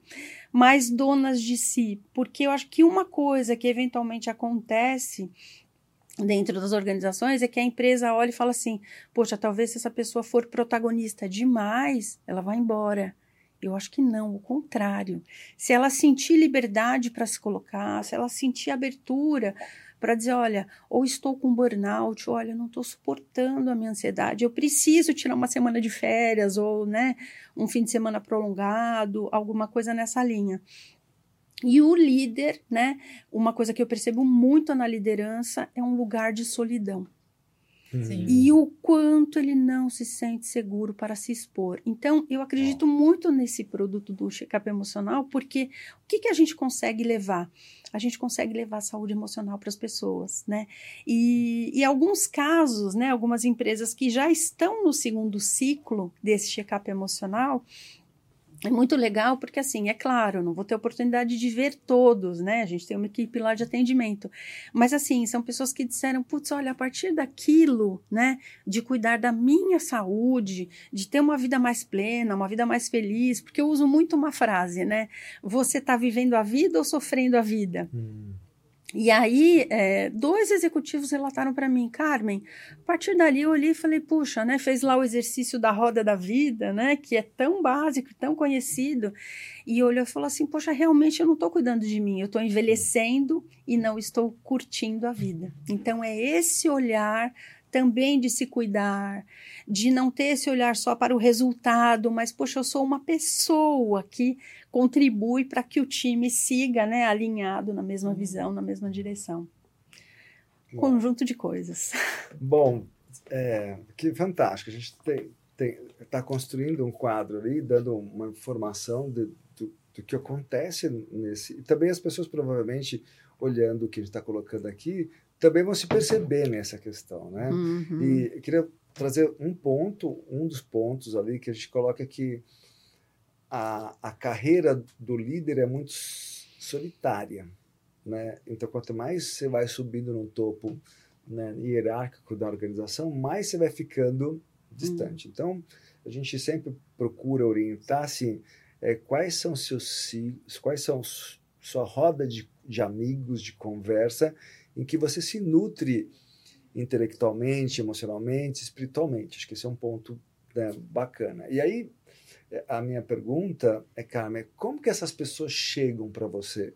Mais donas de si, porque eu acho que uma coisa que eventualmente acontece dentro das organizações é que a empresa olha e fala assim: poxa, talvez se essa pessoa for protagonista demais, ela vai embora. Eu acho que não, o contrário. Se ela sentir liberdade para se colocar, se ela sentir abertura para dizer, olha, ou estou com burnout, olha, não estou suportando a minha ansiedade, eu preciso tirar uma semana de férias ou, né, um fim de semana prolongado, alguma coisa nessa linha. E o líder, né? Uma coisa que eu percebo muito na liderança é um lugar de solidão. Sim. E o quanto ele não se sente seguro para se expor. Então, eu acredito muito nesse produto do check-up emocional, porque o que, que a gente consegue levar? A gente consegue levar a saúde emocional para as pessoas, né? E, e alguns casos, né, algumas empresas que já estão no segundo ciclo desse check-up emocional, é muito legal porque, assim, é claro, não vou ter oportunidade de ver todos, né? A gente tem uma equipe lá de atendimento. Mas, assim, são pessoas que disseram, putz, olha, a partir daquilo, né, de cuidar da minha saúde, de ter uma vida mais plena, uma vida mais feliz, porque eu uso muito uma frase, né? Você está vivendo a vida ou sofrendo a vida? Hum. E aí, é, dois executivos relataram para mim, Carmen, a partir dali eu olhei e falei, puxa, né, fez lá o exercício da roda da vida, né, que é tão básico, tão conhecido, e olhou e falou assim, poxa, realmente eu não estou cuidando de mim, eu estou envelhecendo e não estou curtindo a vida. Então, é esse olhar também de se cuidar, de não ter esse olhar só para o resultado, mas, poxa, eu sou uma pessoa que contribui para que o time siga né, alinhado na mesma visão, na mesma direção. Um conjunto de coisas. Bom, é, que fantástico. A gente está construindo um quadro ali, dando uma informação de, do, do que acontece nesse. E também as pessoas provavelmente olhando o que a gente está colocando aqui também vão se perceber nessa questão, né? Uhum. E queria trazer um ponto, um dos pontos ali que a gente coloca que a, a carreira do líder é muito solitária, né? Então, quanto mais você vai subindo no topo né, hierárquico da organização, mais você vai ficando distante. Uhum. Então, a gente sempre procura orientar assim, é, quais são seus quais são sua roda de, de amigos, de conversa em que você se nutre intelectualmente, emocionalmente, espiritualmente. Acho que esse é um ponto né, bacana. E aí, a minha pergunta é, Carmen, como que essas pessoas chegam para você?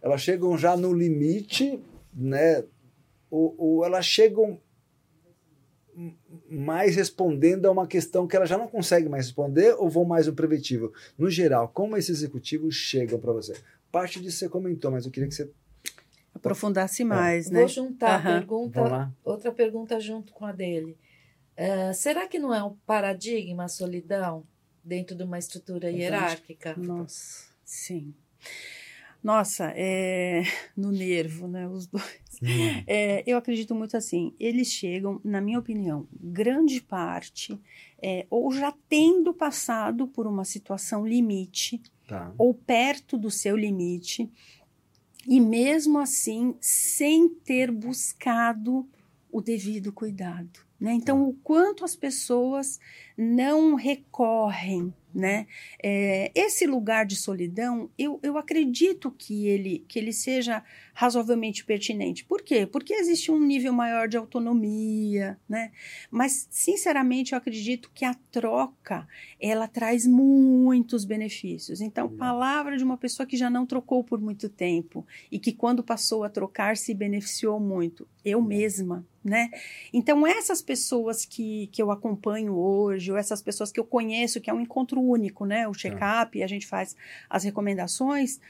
Elas chegam já no limite, né? Ou, ou elas chegam mais respondendo a uma questão que ela já não consegue mais responder ou vão mais no preventivo? No geral, como esses executivos chegam para você? Parte disso você comentou, mas eu queria que você aprofundasse é. mais, é. né? Vou juntar uhum. pergunta, outra pergunta junto com a dele. Uh, será que não é um paradigma a solidão dentro de uma estrutura hierárquica? Nossa, sim. Nossa, é no nervo, né? Os dois. Hum. É, eu acredito muito assim. Eles chegam, na minha opinião, grande parte, é, ou já tendo passado por uma situação limite, tá. ou perto do seu limite, e mesmo assim sem ter buscado o devido cuidado. Né? Então, o quanto as pessoas não recorrem né? É, esse lugar de solidão, eu, eu acredito que ele, que ele seja razoavelmente pertinente. Por quê? Porque existe um nível maior de autonomia, né? Mas, sinceramente, eu acredito que a troca, ela traz muitos benefícios. Então, palavra de uma pessoa que já não trocou por muito tempo e que quando passou a trocar se beneficiou muito. Eu mesma, né? Então, essas pessoas que, que eu acompanho hoje, ou essas pessoas que eu conheço, que é um encontro único, né? O check-up, a gente faz as recomendações.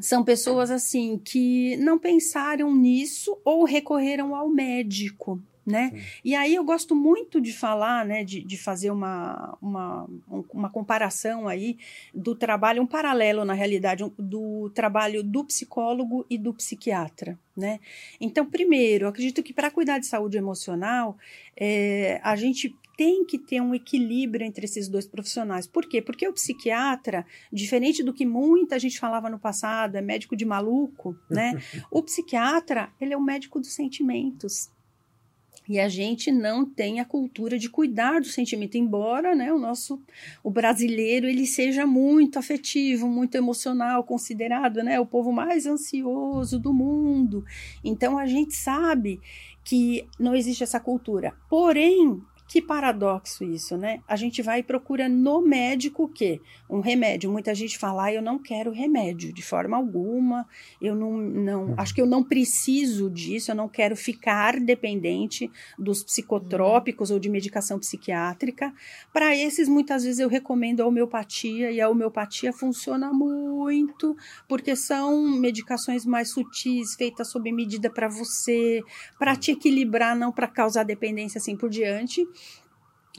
São pessoas assim que não pensaram nisso ou recorreram ao médico, né? E aí eu gosto muito de falar, né, de, de fazer uma, uma, uma comparação aí do trabalho, um paralelo na realidade, do trabalho do psicólogo e do psiquiatra, né? Então, primeiro, eu acredito que para cuidar de saúde emocional, é, a gente tem que ter um equilíbrio entre esses dois profissionais. Por quê? Porque o psiquiatra, diferente do que muita gente falava no passado, é médico de maluco, né? o psiquiatra, ele é o médico dos sentimentos. E a gente não tem a cultura de cuidar do sentimento, embora né, o nosso o brasileiro ele seja muito afetivo, muito emocional, considerado né, o povo mais ansioso do mundo. Então a gente sabe que não existe essa cultura. Porém, Que paradoxo isso, né? A gente vai e procura no médico o quê? Um remédio. Muita gente fala, ah, eu não quero remédio de forma alguma, eu não, não uhum. acho que eu não preciso disso, eu não quero ficar dependente dos psicotrópicos uhum. ou de medicação psiquiátrica. Para esses, muitas vezes eu recomendo a homeopatia, e a homeopatia funciona muito, porque são medicações mais sutis, feitas sob medida para você, para te equilibrar, não para causar dependência assim por diante.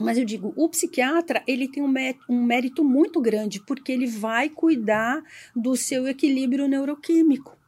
Mas eu digo, o psiquiatra, ele tem um, um mérito muito grande, porque ele vai cuidar do seu equilíbrio neuroquímico.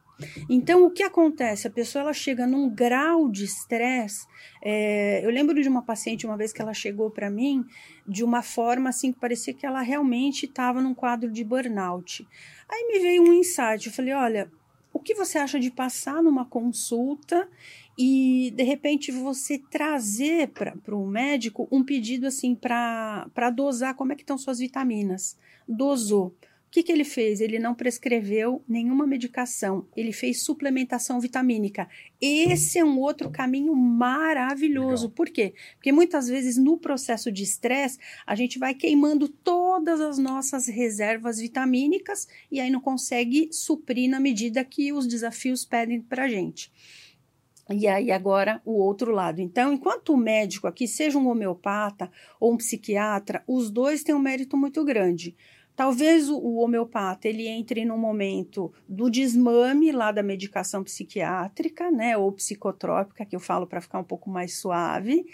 Então, o que acontece? A pessoa ela chega num grau de estresse. É, eu lembro de uma paciente uma vez que ela chegou para mim de uma forma assim que parecia que ela realmente estava num quadro de burnout. Aí me veio um insight. Eu falei: olha, o que você acha de passar numa consulta e de repente você trazer para o médico um pedido assim para dosar como é que estão suas vitaminas. Dosou. O que, que ele fez? Ele não prescreveu nenhuma medicação, ele fez suplementação vitamínica. Esse é um outro caminho maravilhoso. Legal. Por quê? Porque muitas vezes no processo de estresse a gente vai queimando todas as nossas reservas vitamínicas e aí não consegue suprir na medida que os desafios pedem para a gente. E aí agora o outro lado. Então, enquanto o médico aqui, seja um homeopata ou um psiquiatra, os dois têm um mérito muito grande. Talvez o, homeopata ele entre no momento do desmame lá da medicação psiquiátrica, né, ou psicotrópica, que eu falo para ficar um pouco mais suave,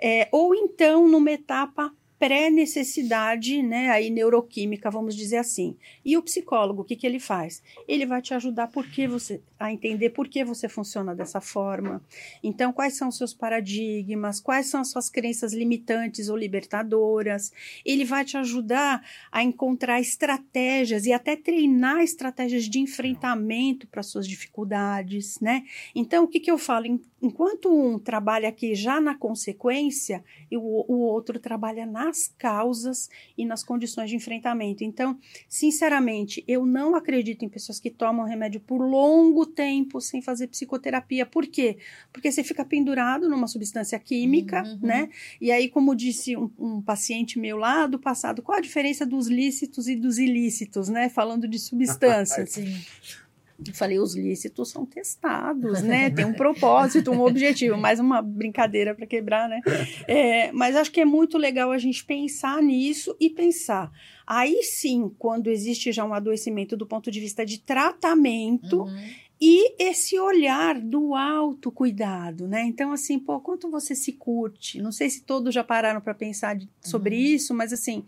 é, ou então numa etapa pré-necessidade, né, aí neuroquímica, vamos dizer assim. E o psicólogo, o que, que ele faz? Ele vai te ajudar por que você, a entender por que você funciona dessa forma. Então, quais são os seus paradigmas, quais são as suas crenças limitantes ou libertadoras. Ele vai te ajudar a encontrar estratégias e até treinar estratégias de enfrentamento para suas dificuldades, né? Então, o que, que eu falo? Enquanto um trabalha aqui já na consequência, o, o outro trabalha nas causas e nas condições de enfrentamento. Então, sinceramente, eu não acredito em pessoas que tomam remédio por longo tempo sem fazer psicoterapia. Por quê? Porque você fica pendurado numa substância química, uhum. né? E aí, como disse um, um paciente meu lá do passado, qual a diferença dos lícitos e dos ilícitos, né? Falando de substâncias. Eu falei, os lícitos são testados, né? Tem um propósito, um objetivo, mais uma brincadeira para quebrar, né? É, mas acho que é muito legal a gente pensar nisso e pensar. Aí sim, quando existe já um adoecimento do ponto de vista de tratamento, uhum. E esse olhar do autocuidado, né? Então, assim, pô, quanto você se curte? Não sei se todos já pararam para pensar de, sobre uhum. isso, mas assim,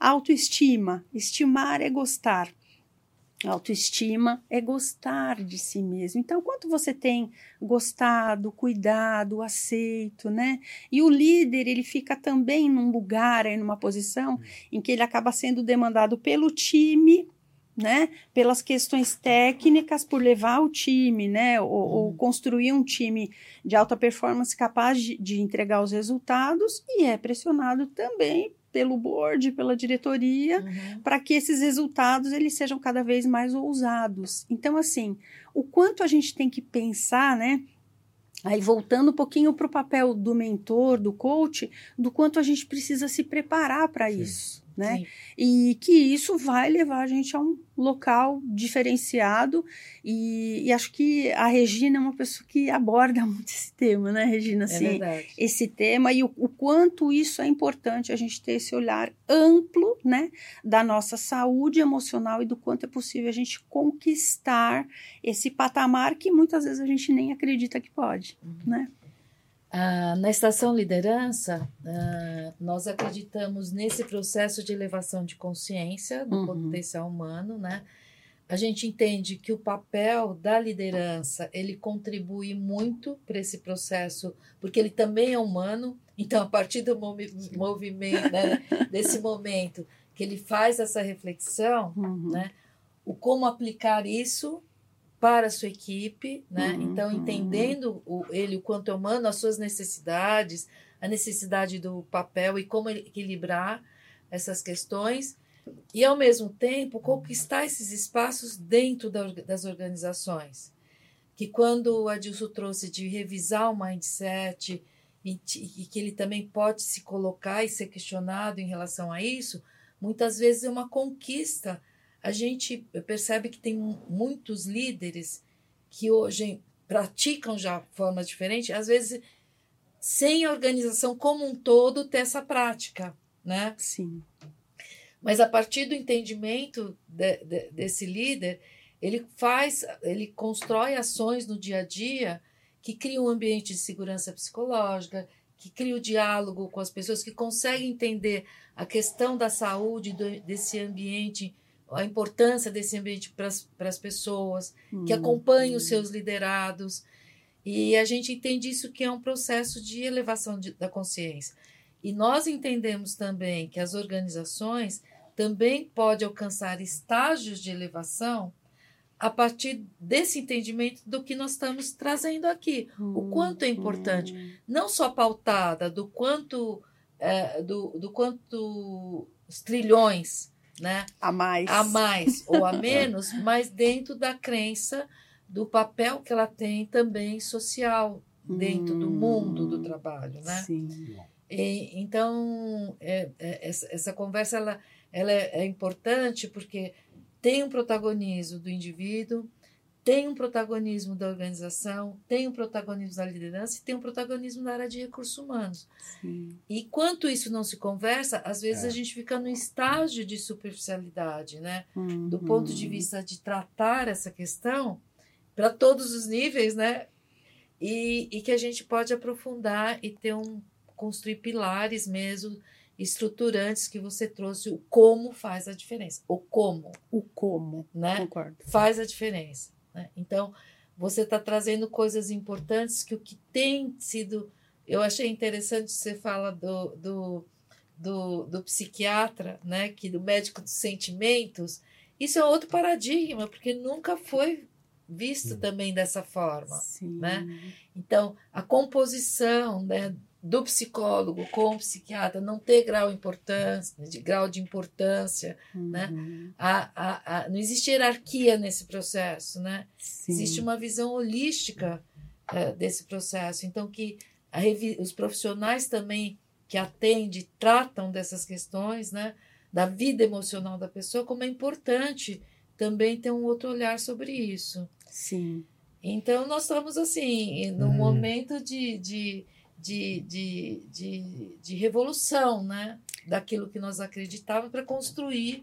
autoestima. Estimar é gostar. Autoestima é gostar de si mesmo. Então, quanto você tem gostado, cuidado, aceito, né? E o líder, ele fica também num lugar, aí, numa posição em que ele acaba sendo demandado pelo time, né? Pelas questões técnicas, por levar o time, né? Ou, ou uhum. construir um time de alta performance capaz de, de entregar os resultados e é pressionado também pelo board, pela diretoria, uhum. para que esses resultados eles sejam cada vez mais ousados. Então, assim, o quanto a gente tem que pensar, né? Aí, voltando um pouquinho para o papel do mentor, do coach, do quanto a gente precisa se preparar para isso né? Sim. E que isso vai levar a gente a um local diferenciado e, e, acho que a Regina é uma pessoa que aborda muito esse tema, né, Regina? Assim, é verdade. Esse tema e o, o, quanto isso é importante a gente ter esse olhar amplo, né, da nossa saúde emocional e do quanto é possível a gente conquistar esse patamar que muitas vezes a gente nem acredita que pode, uhum. né? Ah, na estação liderança, ah, nós acreditamos nesse processo de elevação de consciência do uhum. potencial humano, né? A gente entende que o papel da liderança ele contribui muito para esse processo, porque ele também é humano. Então, a partir do movi movimento, né, desse momento que ele faz essa reflexão, uhum. né, o como aplicar isso para a sua equipe, né? Uhum. Então, entendendo o, ele o quanto é humano, as suas necessidades, a necessidade do papel e como equilibrar essas questões e, ao mesmo tempo, conquistar esses espaços dentro da, das organizações. Que quando o Adilson trouxe de revisar o mindset e, e que ele também pode se colocar e ser questionado em relação a isso, muitas vezes é uma conquista. A gente percebe que tem muitos líderes que hoje praticam já formas diferentes, às vezes sem a organização como um todo ter essa prática, né? Sim. Mas a partir do entendimento de, de, desse líder, ele faz, ele constrói ações no dia a dia que criam um ambiente de segurança psicológica, que cria o diálogo com as pessoas, que conseguem entender a questão da saúde do, desse ambiente, a importância desse ambiente para as pessoas, que uhum. acompanham os seus liderados. E a gente entende isso que é um processo de elevação de, da consciência. E nós entendemos também que as organizações também podem alcançar estágios de elevação a partir desse entendimento do que nós estamos trazendo aqui. Hum, o quanto é importante, hum. não só pautada do quanto é, do, do quanto os trilhões, né? A mais. A mais ou a menos, mas dentro da crença do papel que ela tem também social dentro hum, do mundo do trabalho, né? Sim. E, então, é, é, essa, essa conversa ela, ela é, é importante porque tem um protagonismo do indivíduo, tem um protagonismo da organização, tem um protagonismo da liderança e tem um protagonismo da área de recursos humanos. Sim. E quanto isso não se conversa, às vezes é. a gente fica no estágio de superficialidade, né? Uhum. Do ponto de vista de tratar essa questão para todos os níveis, né? E, e que a gente pode aprofundar e ter um construir pilares mesmo estruturantes que você trouxe, o como faz a diferença. O como. O como, né? Concordo. Faz a diferença. Né? Então, você está trazendo coisas importantes que o que tem sido. Eu achei interessante você fala do, do, do, do psiquiatra, né? que do médico dos sentimentos. Isso é outro paradigma, porque nunca foi visto também dessa forma. Sim. Né? Então, a composição né, do psicólogo com o psiquiatra não ter grau, importância, de grau de importância, né? uhum. né? A, a, a, não existe hierarquia nesse processo, né? Sim. Existe uma visão holística é, desse processo. Então, que os profissionais também que atendem, tratam dessas questões, né? Da vida emocional da pessoa, como é importante também ter um outro olhar sobre isso. Sim. Então, nós estamos, assim, num uhum. momento de, de de, de, de, de revolução né? daquilo que nós acreditávamos para construir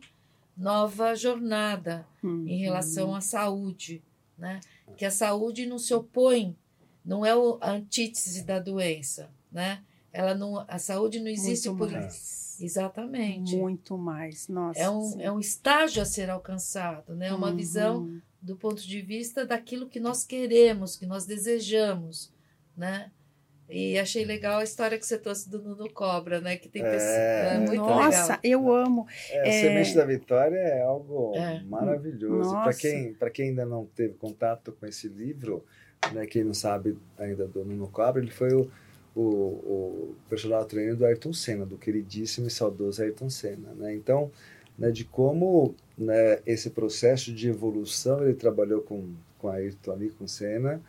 nova jornada uhum. em relação à saúde. Né? Que a saúde não se opõe, não é a antítese da doença. Né? Ela não, a saúde não existe Muito por mais. Exatamente. Muito mais. Nossa. É um, é um estágio a ser alcançado, né? Uma uhum. visão do ponto de vista daquilo que nós queremos, que nós desejamos, né? E achei legal a história que você trouxe do Nuno Cobra, né? Que tem é, pessoas. É muito Nossa, legal. eu amo. É, a Semente da Vitória é algo é. maravilhoso. Para quem, quem ainda não teve contato com esse livro, né, quem não sabe ainda do Nuno Cobra, ele foi o, o, o personal trainer do Ayrton Senna, do queridíssimo e saudoso Ayrton Senna. Né? Então, né, de como né, esse processo de evolução ele trabalhou com, com Ayrton ali, com Senna,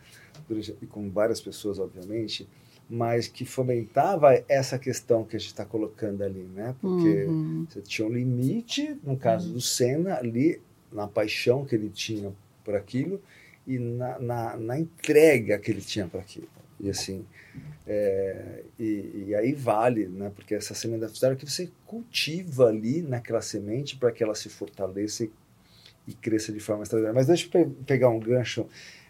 e com várias pessoas, obviamente, mas que fomentava essa questão que a gente está colocando ali, né? Porque uhum. você tinha um limite, no caso uhum. do Senna, ali, na paixão que ele tinha por aquilo e na, na, na entrega que ele tinha para aquilo. E assim, é, e, e, aí vale, né? Porque essa semente da vitória que você cultiva ali naquela semente para que ela se fortaleça e, e cresça de forma extraordinária. Mas deixa eu pe pegar um gancho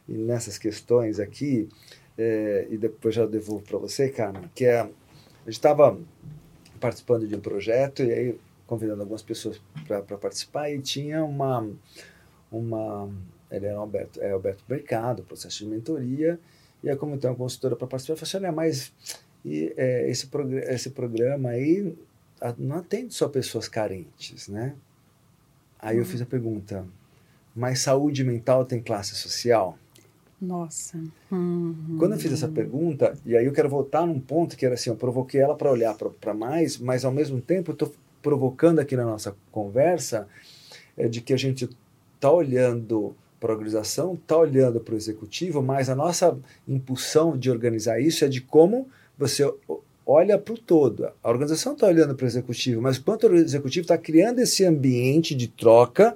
nessas questões aqui é, e depois já devolvo para você, Carmen, que é, a gente estava participando de um projeto e aí convidando algumas pessoas para participar e tinha uma, uma ele era Alberto, é Alberto Mercado, processo de mentoria, e aí como tem uma consultora para participar, eu falei assim, olha, mas e, é, esse, progr esse programa aí não atende só pessoas carentes, né? Aí eu uhum. fiz a pergunta, mas saúde mental tem classe social? Nossa. Uhum. Quando eu fiz essa pergunta, e aí eu quero voltar num ponto que era assim, eu provoquei ela para olhar para mais, mas ao mesmo tempo eu estou provocando aqui na nossa conversa é de que a gente está olhando para a organização, está olhando para o executivo, mas a nossa impulsão de organizar isso é de como você olha para o todo. A organização está olhando para o executivo, mas quanto o executivo está criando esse ambiente de troca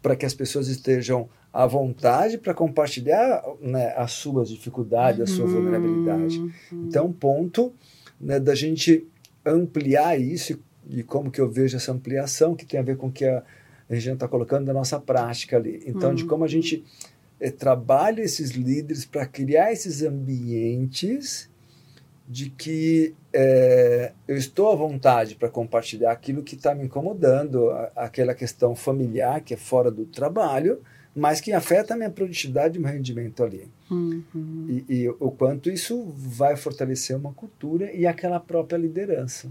para que as pessoas estejam à vontade para compartilhar né, as suas dificuldades, a sua uhum. vulnerabilidade. Então, ponto né, da gente ampliar isso e, como que eu vejo essa ampliação que tem a ver com o que a, a gente está colocando na nossa prática ali. Então, uhum. de como a gente é, trabalha esses líderes para criar esses ambientes de que é, eu estou à vontade para compartilhar aquilo que está me incomodando, a, aquela questão familiar que é fora do trabalho, mas que afeta a minha produtividade e meu rendimento ali. Uhum. E, e, o quanto isso vai fortalecer uma cultura e aquela própria liderança.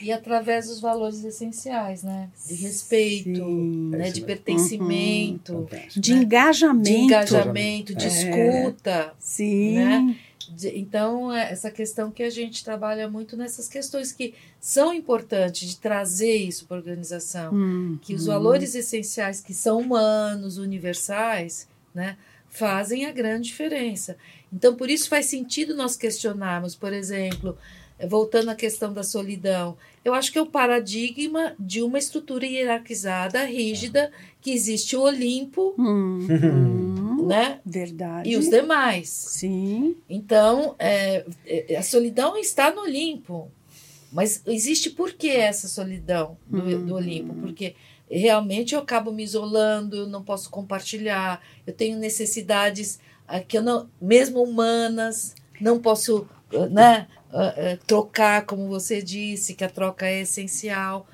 E através dos valores essenciais, né? De respeito, né? de pertencimento, uhum. de engajamento. De engajamento, de é. escuta. Sim. Né? Então, é essa questão que a gente trabalha muito nessas questões que são importantes de trazer isso para a organização, hum, que os hum. valores essenciais que são humanos, universais, né, fazem a grande diferença. Então, por isso faz sentido nós questionarmos, por exemplo, voltando à questão da solidão, eu acho que é o paradigma de uma estrutura hierarquizada, rígida, que existe o Olimpo, hum, né? Verdade. E os demais. Sim. Então, é, é, a solidão está no Olimpo. Mas existe por que essa solidão do, hum. do Olimpo? Porque realmente eu acabo me isolando, eu não posso compartilhar, eu tenho necessidades ah, que eu não, mesmo humanas, não posso né, uh, uh, trocar, como você disse, que a troca é essencial.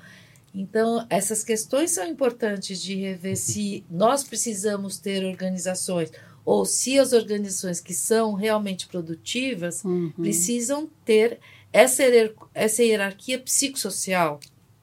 Então, essas questões são importantes de rever se nós precisamos ter organizações ou se as organizações que são realmente produtivas uhum. precisam ter essa, essa hierarquia psicossocial,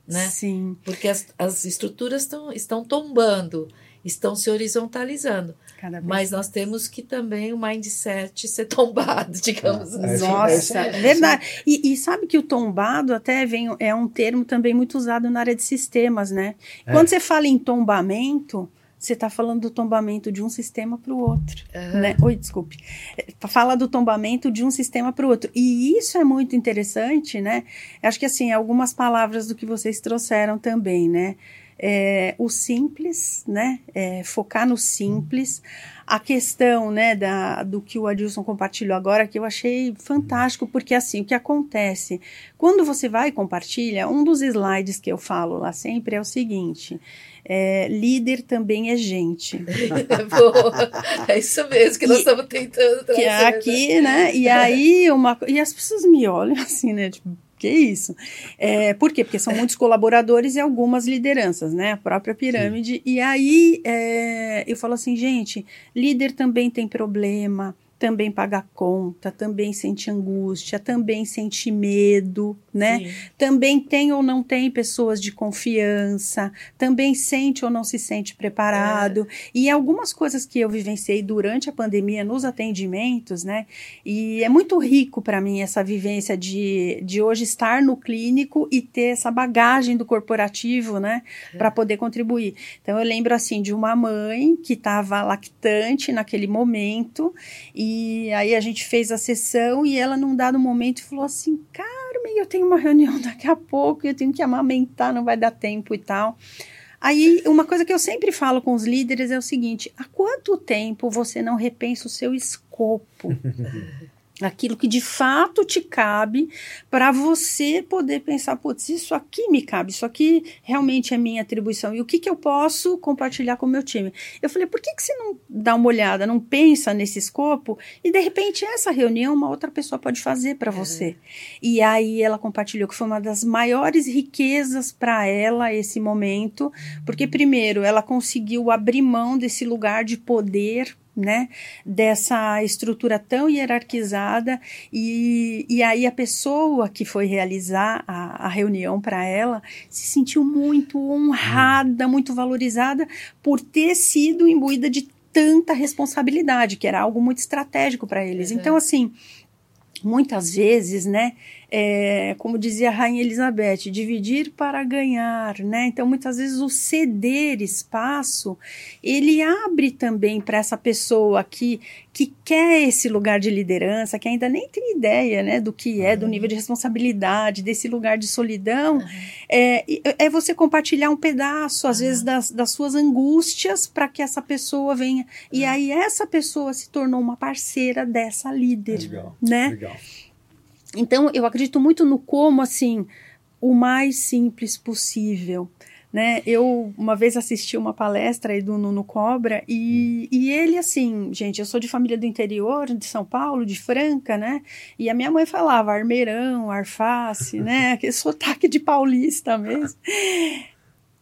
né? Sim. Porque as, as estruturas tão, estão tombando, estão se horizontalizando. Mas nós temos que também o mindset ser tombado, digamos ah, assim. Nossa, é, verdade. E, e, sabe que o tombado até vem, é um termo também muito usado na área de sistemas, né? É. Quando você fala em tombamento, você está falando do tombamento de um sistema para o outro. Uhum. Né? Oi, desculpe. Fala do tombamento de um sistema para o outro. E isso é muito interessante, né? Acho que assim, algumas palavras do que vocês trouxeram também, né? É, o simples, né? É, focar no simples. A questão, né, da, do que o Adilson compartilhou agora, que eu achei fantástico, porque assim, o que acontece? Quando você vai e compartilha, um dos slides que eu falo lá sempre é o seguinte: é, líder também é gente. Boa. É isso mesmo que nós estamos tentando trazer. Que é aqui, né? E aí, uma, e as pessoas me olham assim, né? Tipo, que isso? É, por quê? Porque são muitos colaboradores e algumas lideranças, né? A própria pirâmide. Sim. E aí é, eu falo assim, gente, líder também tem problema, também paga conta, também sente angústia, também sente medo, né? Sim. Também tem ou não tem pessoas de confiança, também sente ou não se sente preparado. É. E algumas coisas que eu vivenciei durante a pandemia nos atendimentos, né? E é muito rico para mim essa vivência de, de hoje estar no clínico e ter essa bagagem do corporativo, né? É. Para poder contribuir. Então eu lembro assim de uma mãe que estava lactante naquele momento e e aí a gente fez a sessão e ela, num dado momento, falou assim: Carmen, eu tenho uma reunião daqui a pouco, eu tenho que amamentar, não vai dar tempo e tal. Aí, uma coisa que eu sempre falo com os líderes é o seguinte: há quanto tempo você não repensa o seu escopo? aquilo que de fato te cabe para você poder pensar, putz, isso aqui me cabe, isso aqui realmente é minha atribuição e o que, que eu posso compartilhar com o meu time. Eu falei, por que, que você não dá uma olhada, não pensa nesse escopo e de repente essa reunião uma outra pessoa pode fazer para você. Uhum. E aí ela compartilhou que foi uma das maiores riquezas para ela esse momento, porque primeiro ela conseguiu abrir mão desse lugar de poder né, dessa estrutura tão hierarquizada e, e aí a pessoa que foi realizar a, a reunião para ela se sentiu muito honrada, muito valorizada por ter sido imbuída de tanta responsabilidade, que era algo muito estratégico para eles. Uhum. Então, assim, muitas vezes, né, é, como dizia a Rainha Elizabeth, dividir para ganhar, né? Então, muitas vezes o ceder espaço, ele abre também para essa pessoa que, que quer esse lugar de liderança, que ainda nem tem ideia, né, do que é, do nível de responsabilidade, desse lugar de solidão, uhum. é, é você compartilhar um pedaço, às uhum. vezes, das, das suas angústias para que essa pessoa venha. Uhum. E aí essa pessoa se tornou uma parceira dessa líder, legal, né? Legal. Então, eu acredito muito no como, assim, o mais simples possível. Né? Eu uma vez assisti uma palestra aí do Nuno Cobra e, e ele assim, gente, eu sou de família do interior, de São Paulo, de Franca, né? E a minha mãe falava armeirão, arface, né? Aquele sotaque de paulista mesmo.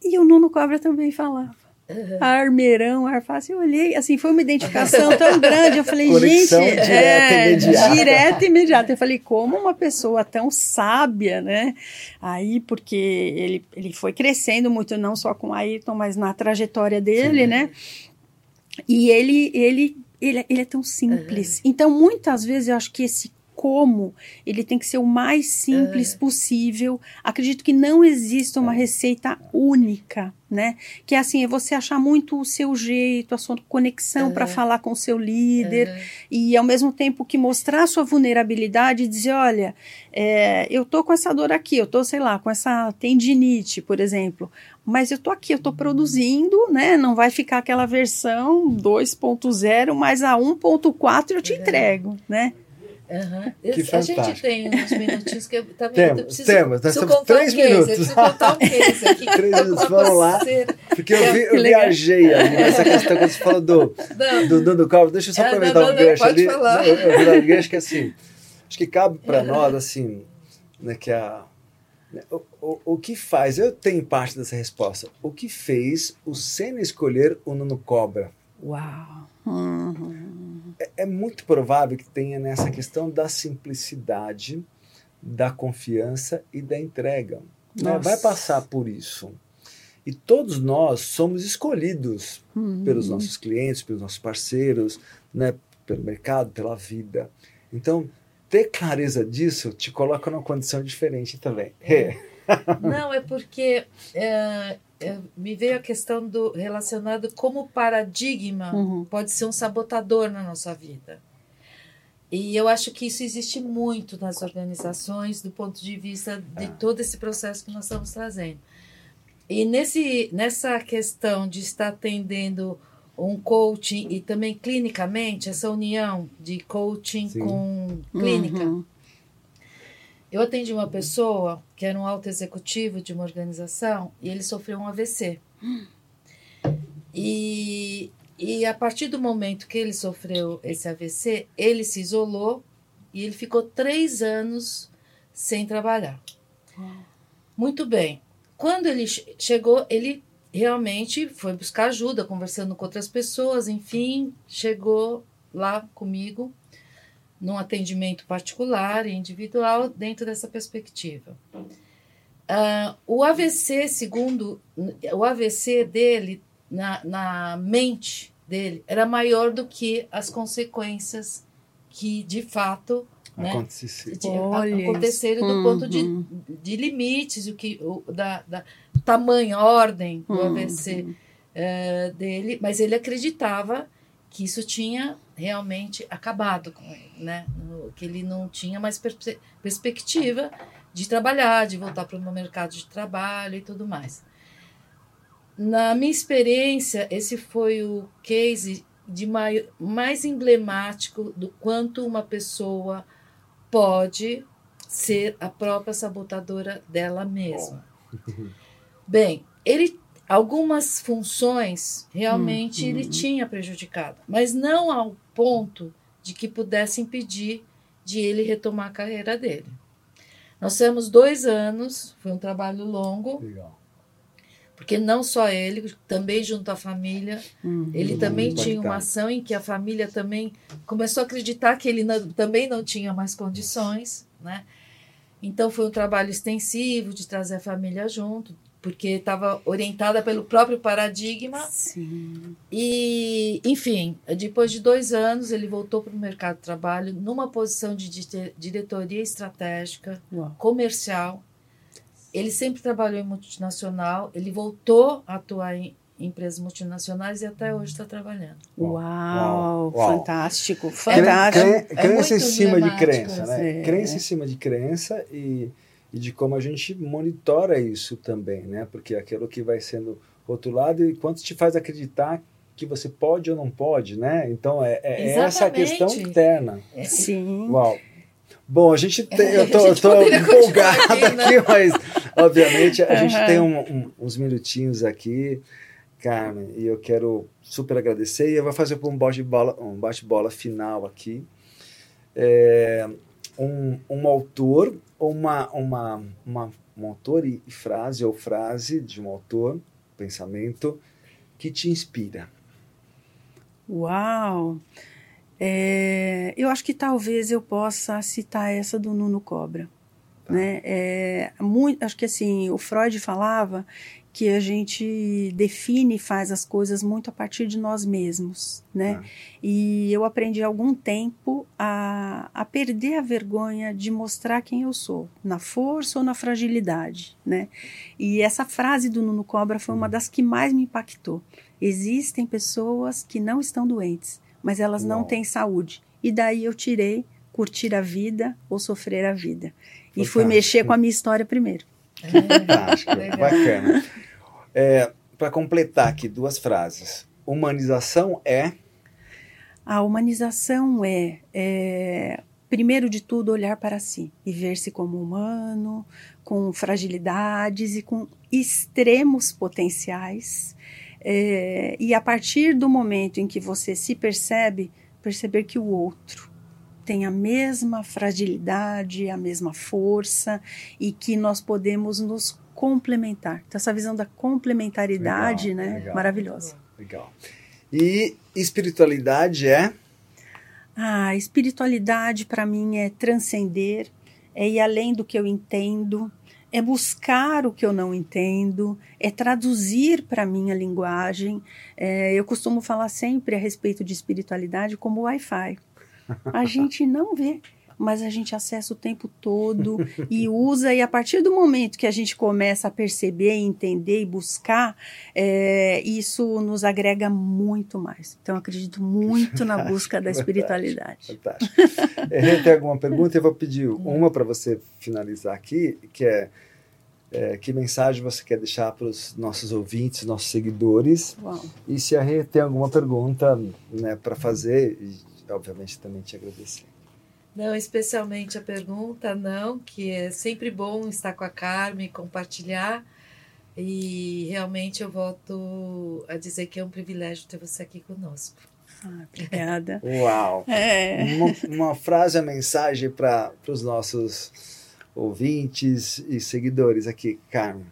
E o Nuno Cobra também falava. Uhum. Armeirão, Arface, eu olhei, assim, foi uma identificação tão grande, eu falei, Conexão gente, direta, é, imediata. direta imediata. Eu falei, como uma pessoa tão sábia, né? Aí, porque ele, ele foi crescendo muito, não só com Ayrton, mas na trajetória dele, Sim. né? E ele, ele, ele, ele é tão simples. Uhum. Então, muitas vezes, eu acho que esse como ele tem que ser o mais simples possível. Acredito que não existe uma receita única, né? Que é assim, é você achar muito o seu jeito, a sua conexão uhum. para falar com o seu líder uhum. e ao mesmo tempo que mostrar a sua vulnerabilidade e dizer, olha, é, eu tô com essa dor aqui, eu tô, sei lá, com essa tendinite, por exemplo, mas eu tô aqui, eu tô produzindo, né? Não vai ficar aquela versão 2.0, mas a 1.4 eu te entrego, né? Uhum. Que a gente tem uns minutinhos que eu também temos, eu preciso, temos. Nós preciso três um case, minutos. Eu preciso contar um case aqui. três minutos, vamos lá. Porque eu, vi, eu viajei ali nessa questão quando você falou do, do, do, do Cobra. Deixa eu só aproveitar o gancho ali. Falar. Não, eu, eu, gancho que assim, acho que cabe para nós, assim, né, que a, né, o, o, o que faz, eu tenho parte dessa resposta, o que fez o Senna escolher o Nuno Cobra? Uau! Uhum é, é muito provável que tenha nessa questão da simplicidade, da confiança e da entrega. Né? Vai passar por isso. E todos nós somos escolhidos uhum. pelos nossos clientes, pelos nossos parceiros, né? pelo mercado, pela vida. Então, ter clareza disso te coloca numa condição diferente também. É. Não, é porque é, é, me veio a questão do relacionado como paradigma uhum. pode ser um sabotador na nossa vida. E eu acho que isso existe muito nas organizações do ponto de vista de é. todo esse processo que nós estamos trazendo. E nesse, nessa questão de estar atendendo um coaching e também clinicamente, essa união de coaching Sim. com clínica, uhum. Eu atendi uma pessoa que era um alto executivo de uma organização e ele sofreu um AVC. E, e a partir do momento que ele sofreu esse AVC, ele se isolou e ele ficou três anos sem trabalhar. Muito bem. Quando ele chegou, ele realmente foi buscar ajuda, conversando com outras pessoas, enfim, chegou lá comigo num atendimento particular e individual dentro dessa perspectiva. Uh, o AVC, segundo o AVC dele, na, na mente dele, era maior do que as consequências que de fato né, aconteceram do uhum. ponto de, de limites, o que, o, da, da tamanho, ordem do uhum. AVC uh, eh, dele, mas ele acreditava que isso tinha realmente acabado com ele, né? que ele não tinha mais pers perspectiva de trabalhar, de voltar para o mercado de trabalho e tudo mais. Na minha experiência, esse foi o case de mai mais emblemático do quanto uma pessoa pode ser a própria sabotadora dela mesma. Bem, ele algumas funções realmente hum, ele hum. tinha prejudicado, mas não ao ponto de que pudesse impedir de ele retomar a carreira dele. Nós temos dois anos, foi um trabalho longo. Legal. Porque não só ele, também junto à família, uhum, ele também tinha uma ação em que a família também começou a acreditar que ele não, também não tinha mais condições, né? Então foi um trabalho extensivo de trazer a família junto, porque estava orientada pelo próprio paradigma. Sim. E, enfim, depois de dois anos, ele voltou para o mercado de trabalho numa posição de diretoria estratégica, Uau. comercial. Ele sempre trabalhou em multinacional, ele voltou a atuar em empresas multinacionais e até hoje está trabalhando. Uau, Uau, Uau. fantástico, fantástico. Cre, cre, crença é em cima de crença, né? É. Crença em cima de crença e e de como a gente monitora isso também, né? Porque é aquilo que vai sendo rotulado e quanto te faz acreditar que você pode ou não pode, né? Então é, é essa a questão interna. É, sim. Uau. Bom, a gente tem, eu tô, eu tô empolgada aqui, né? aqui, mas obviamente a uhum. gente tem um, um, uns minutinhos aqui, Carmen, e eu quero super agradecer e eu vou fazer um bate-bola um bate -bola final aqui. É, um, um autor uma, uma, uma, um autor e frase ou frase de um autor, pensamento, que te inspira? Uau! É, eu acho que talvez eu possa citar essa do Nuno Cobra. Tá. Né? É, muito, acho que assim, o Freud falava que a gente define e faz as coisas muito a partir de nós mesmos, né? Ah. E eu aprendi há algum tempo a, a perder a vergonha de mostrar quem eu sou, na força ou na fragilidade, né? E essa frase do Nuno Cobra foi uma uhum. das que mais me impactou. Existem pessoas que não estão doentes, mas elas não, não têm saúde. E daí eu tirei curtir a vida ou sofrer a vida. E fui mexer com a minha história primeiro. Fantástico, bacana. É, Para completar aqui duas frases. Humanização é. A humanização é, é, primeiro de tudo, olhar para si e ver-se como humano, com fragilidades e com extremos potenciais. É, e a partir do momento em que você se percebe, perceber que o outro tem a mesma fragilidade, a mesma força e que nós podemos nos complementar. Então, essa visão da complementaridade, legal, né? Legal, maravilhosa. Legal. E espiritualidade é? Ah, espiritualidade para mim é transcender, é ir além do que eu entendo, é buscar o que eu não entendo, é traduzir para minha linguagem. É, eu costumo falar sempre a respeito de espiritualidade como Wi-Fi. A gente não vê, mas a gente acessa o tempo todo e usa, e a partir do momento que a gente começa a perceber, entender e buscar, é, isso nos agrega muito mais. Então, acredito muito na busca da espiritualidade. Fantástico. fantástico. tem alguma pergunta? Eu vou pedir uma para você finalizar aqui, que é, é, que mensagem você quer deixar para os nossos ouvintes, nossos seguidores? Uau. E se a Rê tem alguma pergunta né, para fazer, obviamente também te agradecer. Não, especialmente a pergunta, não, que é sempre bom estar com a Carmen, compartilhar. E realmente eu volto a dizer que é um privilégio ter você aqui conosco. Ah, obrigada. Uau! É. Uma, uma frase, a mensagem para os nossos ouvintes e seguidores aqui, Carmen.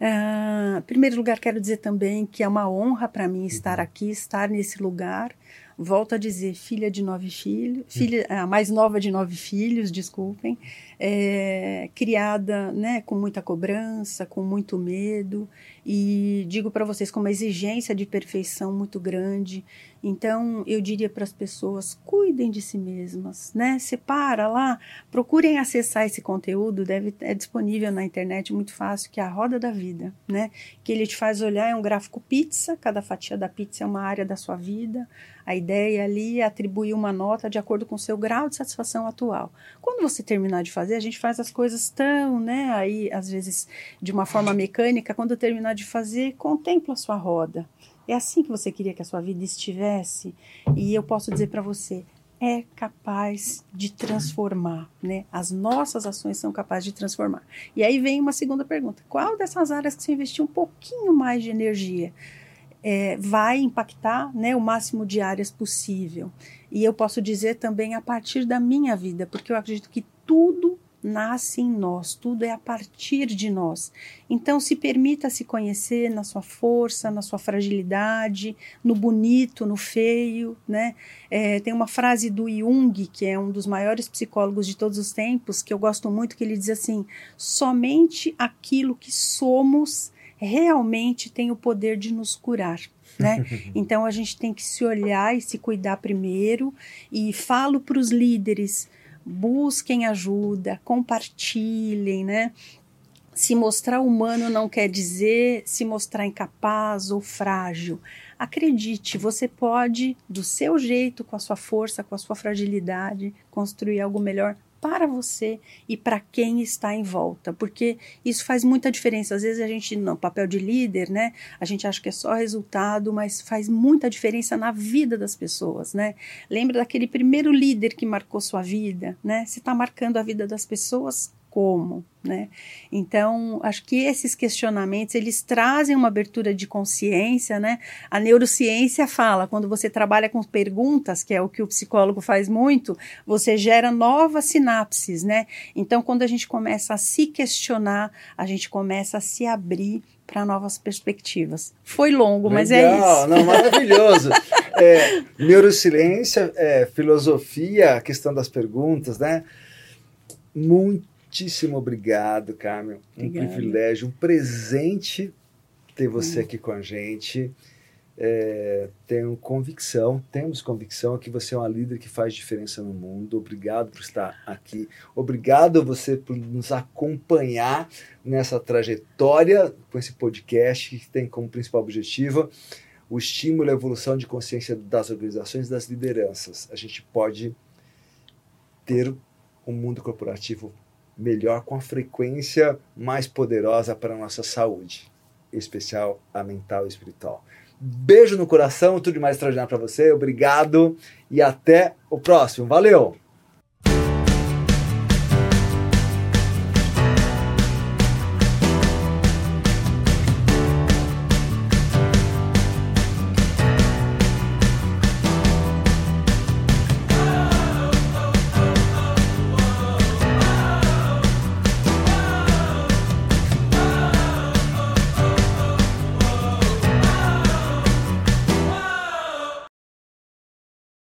Uh, em primeiro lugar, quero dizer também que é uma honra para mim estar uhum. aqui, estar nesse lugar volto a dizer, filha de nove filhos, filha, a mais nova de nove filhos, desculpem, é, criada né, com muita cobrança, com muito medo, e digo para vocês com uma exigência de perfeição muito grande. Então, eu diria para as pessoas: cuidem de si mesmas, né? Separa lá, procurem acessar esse conteúdo, deve é disponível na internet muito fácil, que é a roda da vida, né? Que ele te faz olhar é um gráfico pizza, cada fatia da pizza é uma área da sua vida. A ideia ali é atribuir uma nota de acordo com o seu grau de satisfação atual. Quando você terminar de fazer, a gente faz as coisas tão, né, aí às vezes de uma forma mecânica, quando terminar de fazer, contempla a sua roda. É assim que você queria que a sua vida estivesse? E eu posso dizer para você, é capaz de transformar, né? As nossas ações são capazes de transformar. E aí vem uma segunda pergunta: qual dessas áreas que você investiu um pouquinho mais de energia é, vai impactar né, o máximo de áreas possível. E eu posso dizer também a partir da minha vida, porque eu acredito que tudo nasce em nós, tudo é a partir de nós. Então, se permita se conhecer na sua força, na sua fragilidade, no bonito, no feio, né? É, tem uma frase do Jung, que é um dos maiores psicólogos de todos os tempos, que eu gosto muito, que ele diz assim: somente aquilo que somos realmente tem o poder de nos curar. Né? Então a gente tem que se olhar e se cuidar primeiro. E falo para os líderes: busquem ajuda, compartilhem, né? Se mostrar humano não quer dizer se mostrar incapaz ou frágil. Acredite, você pode, do seu jeito, com a sua força, com a sua fragilidade, construir algo melhor para você e para quem está em volta, porque isso faz muita diferença. Às vezes a gente, no papel de líder, né, a gente acha que é só resultado, mas faz muita diferença na vida das pessoas, né? Lembra daquele primeiro líder que marcou sua vida, né? Você está marcando a vida das pessoas como, né? Então, acho que esses questionamentos, eles trazem uma abertura de consciência, né? A neurociência fala, quando você trabalha com perguntas, que é o que o psicólogo faz muito, você gera novas sinapses, né? Então, quando a gente começa a se questionar, a gente começa a se abrir para novas perspectivas. Foi longo, Legal, mas é isso. Não, maravilhoso. é, neurociência, é, filosofia, a questão das perguntas, né? Muito muitíssimo obrigado, Carmen. Um Obrigada. privilégio, um presente ter você hum. aqui com a gente. É, tenho convicção, temos convicção que você é uma líder que faz diferença no mundo. Obrigado por estar aqui. Obrigado a você por nos acompanhar nessa trajetória com esse podcast que tem como principal objetivo o estímulo e a evolução de consciência das organizações e das lideranças. A gente pode ter um mundo corporativo melhor com a frequência mais poderosa para a nossa saúde, em especial a mental e espiritual. Beijo no coração, tudo de mais extraordinário para você. Obrigado e até o próximo. Valeu!